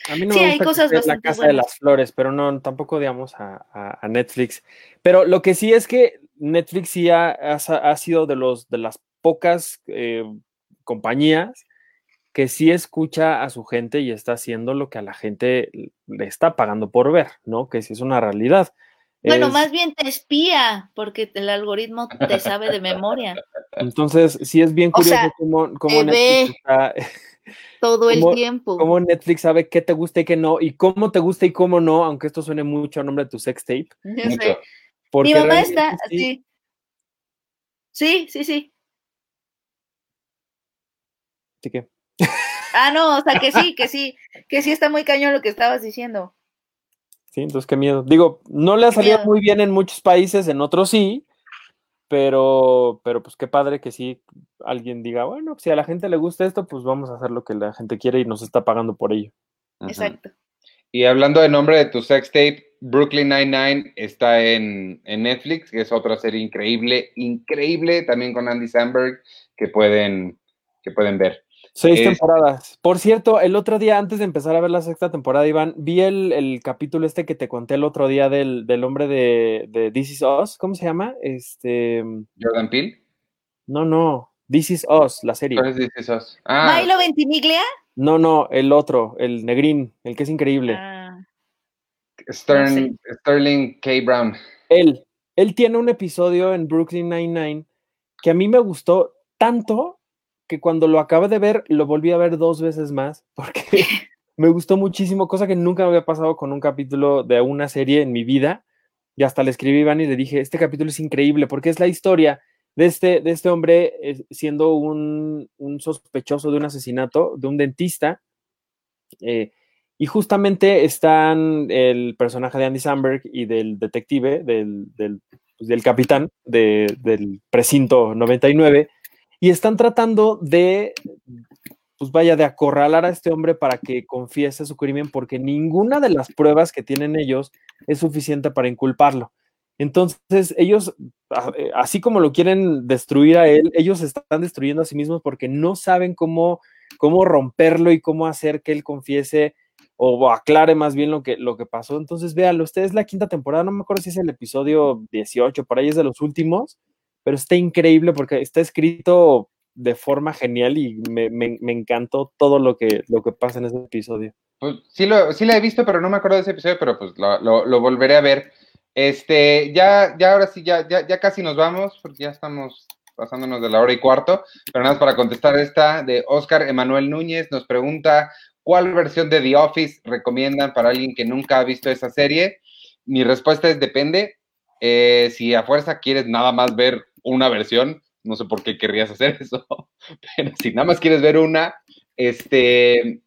A mí no Sí, me hay gusta que cosas la casa de las flores, pero no, tampoco odiamos a, a- a Netflix. Pero lo que sí es que Netflix sí ha, ha ha sido de los de las pocas eh, compañías que sí escucha a su gente y está haciendo lo que a la gente le está pagando por ver, ¿no? Que sí es una realidad. Bueno, Es- más bien te espía, porque el algoritmo te sabe de memoria Entonces, sí es bien O curioso sea, cómo, cómo te Netflix ve. está- todo el ¿Cómo- tiempo. cómo Netflix sabe qué te gusta y qué no, y cómo te gusta y cómo no, aunque esto suene mucho a nombre de tu sex tape. Yo sé. Mucho. Mi mamá está sí- así. Sí, sí, sí. sí que- Ah, no, o sea que sí, que sí, que sí está muy cañón lo que estabas diciendo. Sí, entonces qué miedo. Digo, no le ha salido miedo. muy bien en muchos países, en otros sí, pero, pero pues qué padre que sí alguien diga, bueno, si a la gente le gusta esto, pues vamos a hacer lo que la gente quiere y nos está pagando por ello. Exacto. Y hablando de nombre de tu sex tape, Brooklyn Nine-Nine está en, en Netflix, que es otra serie increíble, increíble, también con Andy Samberg, que pueden, que pueden ver. Seis Es- temporadas. Por cierto, el otro día, antes de empezar a ver la sexta temporada, Iván, vi el, el capítulo este que te conté el otro día del, del hombre de, de This Is Us, ¿cómo se llama? Este, Jordan Peele. no, no, This Is Us, la serie. ¿Cuál es This Is Us? Ah, Milo Ventimiglia. No, no, el otro, el negrín, el que es increíble. Ah, Stern- Sterling K. Brown. Él, él tiene un episodio en Brooklyn Nine-Nine que a mí me gustó tanto que cuando lo acabé de ver, lo volví a ver dos veces más porque me gustó muchísimo, cosa que nunca me había pasado con un capítulo de una serie en mi vida. Y hasta le escribí Iván y le dije, este capítulo es increíble porque es la historia de este, de este hombre eh, siendo un, un sospechoso de un asesinato, de un dentista. eh, y justamente están el personaje de Andy Samberg y del detective, del, del, pues, del capitán de- del precinto 99, y están tratando de, pues vaya, de acorralar a este hombre para que confiese su crimen, porque ninguna de las pruebas que tienen ellos es suficiente para inculparlo. Entonces, ellos, eh, así como lo quieren destruir a él, ellos están destruyendo a sí mismos porque no saben cómo, cómo romperlo y cómo hacer que él confiese o aclare más bien lo que, lo que pasó. Entonces, véanlo, usted es la quinta temporada, no me acuerdo si es el episodio 18, por ahí es de los últimos, pero está increíble porque está escrito de forma genial y me, me- encantó todo lo que, lo que pasa en ese episodio. Pues sí, lo, sí la he visto, pero no me acuerdo de ese episodio, pero pues lo, lo- lo volveré a ver. Este, ya, ya ahora sí, ya, ya, ya casi nos vamos, porque ya estamos pasándonos de la hora y cuarto. Pero nada más para contestar esta de Oscar Emanuel Núñez, nos pregunta ¿cuál versión de The Office recomiendan para alguien que nunca ha visto esa serie? Mi respuesta es depende. Eh, si a fuerza quieres nada más ver una versión, no sé por qué querrías hacer eso, pero si nada más quieres ver una, este,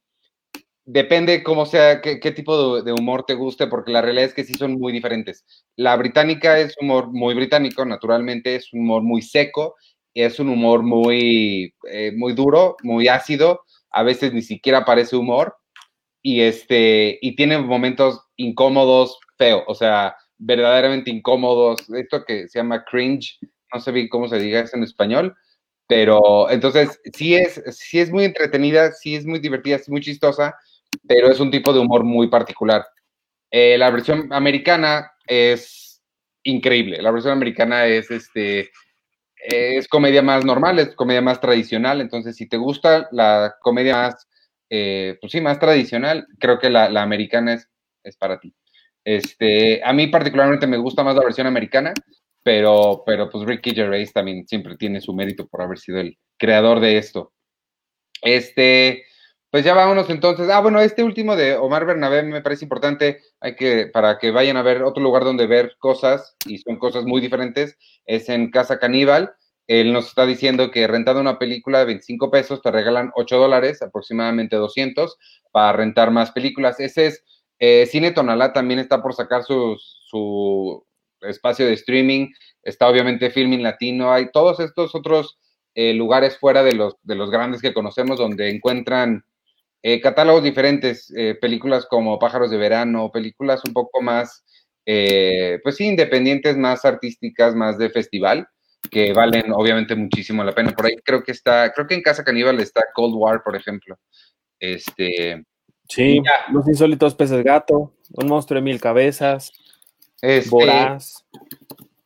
depende cómo sea, qué, tipo de, de humor te guste, porque la realidad es que sí son muy diferentes. La británica es humor muy británico, naturalmente, es un humor muy seco, es un humor muy, eh, muy duro, muy ácido, a veces ni siquiera parece humor, y, este, y tiene momentos incómodos, feo, o sea, verdaderamente incómodos, esto que se llama cringe, no sé bien cómo se diga eso en español, pero entonces sí es, sí es muy entretenida, sí es muy divertida, es muy chistosa, pero es un tipo de humor muy particular. Eh, la versión americana es increíble. La versión americana es este es comedia más normal, es comedia más tradicional. Entonces, si te gusta la comedia más, eh, pues sí, más tradicional, creo que la, la americana es, es para ti. Este, a mí particularmente me gusta más la versión americana, pero, pero pues Ricky Gervais también siempre tiene su mérito por haber sido el creador de esto. Este, pues ya vámonos entonces. Ah, bueno, este último de Omar Bernabé me parece importante, hay que, para que vayan a ver otro lugar donde ver cosas, y son cosas muy diferentes, es en Casa Caníbal. Él nos está diciendo que rentando una película de 25 pesos te regalan 8 dólares, aproximadamente 200, para rentar más películas. Ese es, eh, Cine Tonalá también está por sacar su, su espacio de streaming, está obviamente Filming Latino, hay todos estos otros eh, lugares fuera de los, de los grandes que conocemos donde encuentran eh, catálogos diferentes, eh, películas como Pájaros de Verano, películas un poco más, pues sí, independientes, más artísticas, más de festival, que valen obviamente muchísimo la pena. Por ahí creo que está, creo que en Casa Caníbal está Cold War, por ejemplo. Este. Sí, Los Insólitos Peces Gato, Un Monstruo de Mil Cabezas, este, Voraz.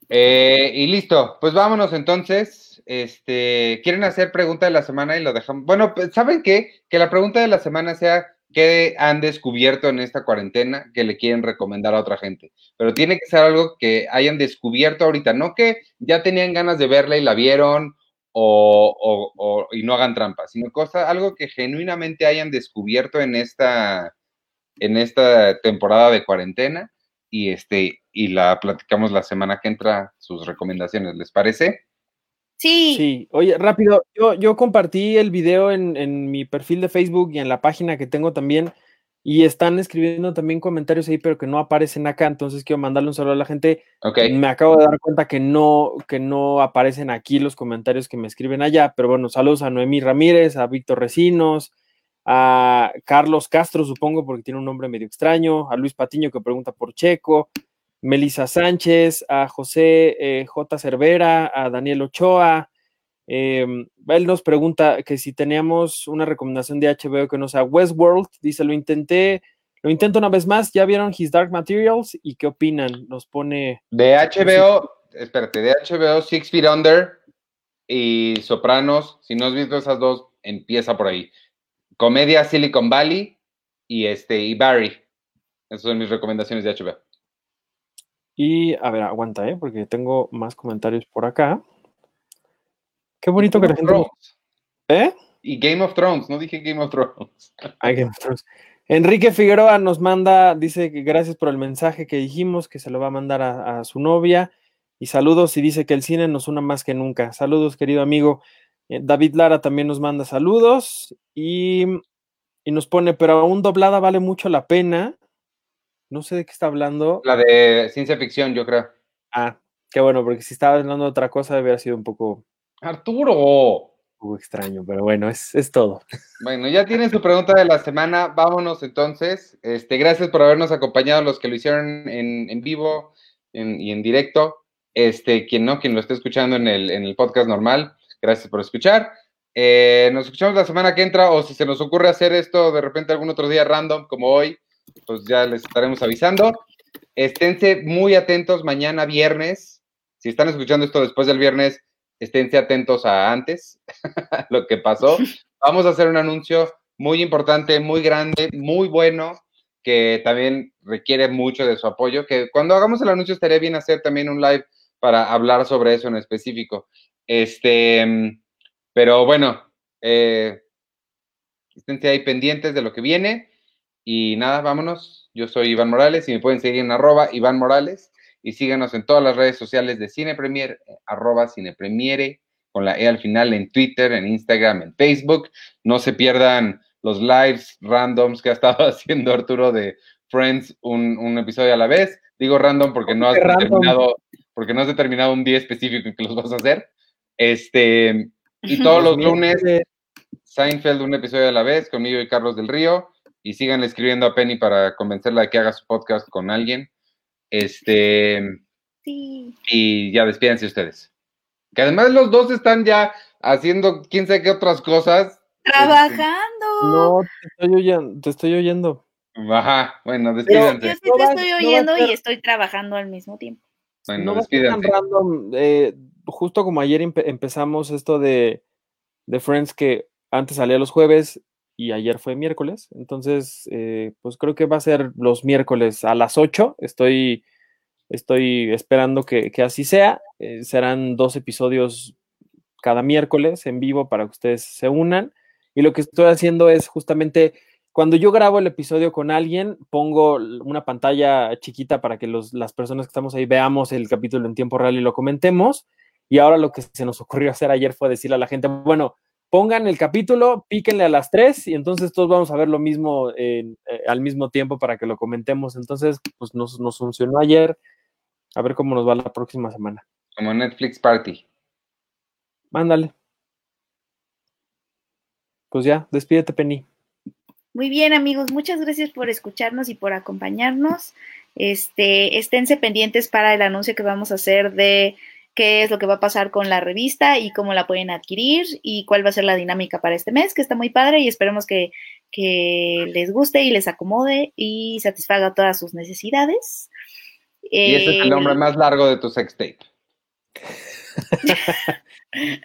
y listo, pues vámonos entonces este, quieren hacer pregunta de la semana y lo dejamos. Bueno, pues, ¿saben qué? Que la pregunta de la semana sea qué han descubierto en esta cuarentena que le quieren recomendar a otra gente. Pero tiene que ser algo que hayan descubierto ahorita, no que ya tenían ganas de verla y la vieron o, y no hagan trampa, sino cosa, algo que genuinamente hayan descubierto en esta, en esta temporada de cuarentena y este y la platicamos la semana que entra sus recomendaciones, ¿les parece? Sí. Sí, oye, rápido, yo, yo compartí el video en, mi perfil de Facebook y en la página que tengo también, y están escribiendo también comentarios ahí, pero que no aparecen acá, entonces quiero mandarle un saludo a la gente. Me acabo de dar cuenta que no, que no aparecen aquí los comentarios que me escriben allá, pero bueno, saludos a Noemí Ramírez, a Víctor Recinos, a Carlos Castro, supongo, porque tiene un nombre medio extraño, a Luis Patiño que pregunta por Checo, Melissa Sánchez, a José eh, J. Cervera, a Daniel Ochoa. Em, él nos pregunta que si teníamos una recomendación de HBO que no sea Westworld. Dice, lo intenté, lo intento una vez más. ¿Ya vieron His Dark Materials? ¿Y qué opinan? Nos pone... De HBO, espérate, de HBO, Six Feet Under y Sopranos. Si no has visto esas dos, empieza por ahí. Comedia Silicon Valley y, este, y Barry. Esas son mis recomendaciones de HBO. Y a ver, aguanta, ¿eh? porque tengo más comentarios por acá. Qué bonito que la gente. ¿Eh? Y Game of Thrones, no dije Game of Thrones. Game of Thrones. Enrique Figueroa nos manda, dice que gracias por el mensaje que dijimos, que se lo va a mandar a, su novia. Y saludos y dice que el cine nos una más que nunca. Saludos, querido amigo. Eh, David Lara también nos manda saludos y, y nos pone, pero aún doblada vale mucho la pena. No sé de qué está hablando. La de ciencia ficción, yo creo. Ah, qué bueno, porque si estaba hablando de otra cosa, hubiera sido un poco. ¡Arturo! Un poco extraño, pero bueno, es, todo. Bueno, ya tienen su pregunta de la semana. Vámonos entonces. Este, gracias por habernos acompañado, los que lo hicieron en, vivo y en directo. Este, quien no, quien lo esté escuchando en el, en el podcast normal, gracias por escuchar. Eh, nos escuchamos la semana que entra, o si se nos ocurre hacer esto de repente algún otro día random, como hoy, pues ya les estaremos avisando. Esténse muy atentos mañana viernes. Si están escuchando esto después del viernes, esténse atentos a antes, lo que pasó. Vamos a hacer un anuncio muy importante, muy grande, muy bueno, que también requiere mucho de su apoyo. Que cuando hagamos el anuncio estaría bien hacer también un live para hablar sobre eso en específico. Este, pero bueno, eh, esténse ahí pendientes de lo que viene. Y nada, vámonos. Yo soy Iván Morales y me pueden seguir en arroba Iván Morales y síganos en todas las redes sociales de Cine Premier, arroba Cine Premiere, con la E al final en Twitter, en Instagram, en Facebook. No se pierdan los lives randoms que ha estado haciendo Arturo de Friends un, episodio a la vez. Digo random porque no has determinado, porque no has determinado un día específico en que los vas a hacer. Este, y todos los lunes, Seinfeld un episodio a la vez, conmigo y Carlos del Río y sigan escribiendo a Penny para convencerla de que haga su podcast con alguien. Este. Y ya despídense ustedes. Que además los dos están ya haciendo quién sabe qué otras cosas. Trabajando. No, te estoy oyendo. Te estoy oyendo. Ajá, bueno, despídense. Yo sí te estoy oyendo y estoy trabajando al mismo tiempo. Bueno, no despídense. Random, eh, justo como ayer empezamos esto de, de Friends que antes salía los jueves, y ayer fue miércoles. Entonces, eh, pues creo que va a ser los miércoles a las 8. Estoy, estoy esperando que, que así sea. Eh, serán dos episodios cada miércoles en vivo para que ustedes se unan. Y lo que estoy haciendo es justamente cuando yo grabo el episodio con alguien, pongo una pantalla chiquita para que los, las personas que estamos ahí veamos el capítulo en tiempo real y lo comentemos. Y ahora lo que se nos ocurrió hacer ayer fue decirle a la gente, bueno, pongan el capítulo, píquenle a las tres y entonces todos vamos a ver lo mismo eh, al mismo tiempo para que lo comentemos. Entonces, pues nos, nos funcionó ayer. A ver cómo nos va la próxima semana. Como Netflix Party. Mándale. Pues ya, despídete, Penny. Muy bien, amigos, muchas gracias por escucharnos y por acompañarnos. Este, esténse pendientes para el anuncio que vamos a hacer de qué es lo que va a pasar con la revista y cómo la pueden adquirir y cuál va a ser la dinámica para este mes, que está muy padre y esperemos que, que les guste y les acomode y satisfaga todas sus necesidades. Y ese es el nombre más largo de tu sextape.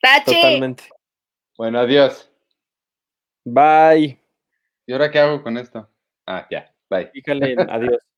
Tache. Totalmente. Bueno, adiós. Bye. ¿Y ahora qué hago con esto? Ah, ya. Bye. Fíjale, adiós.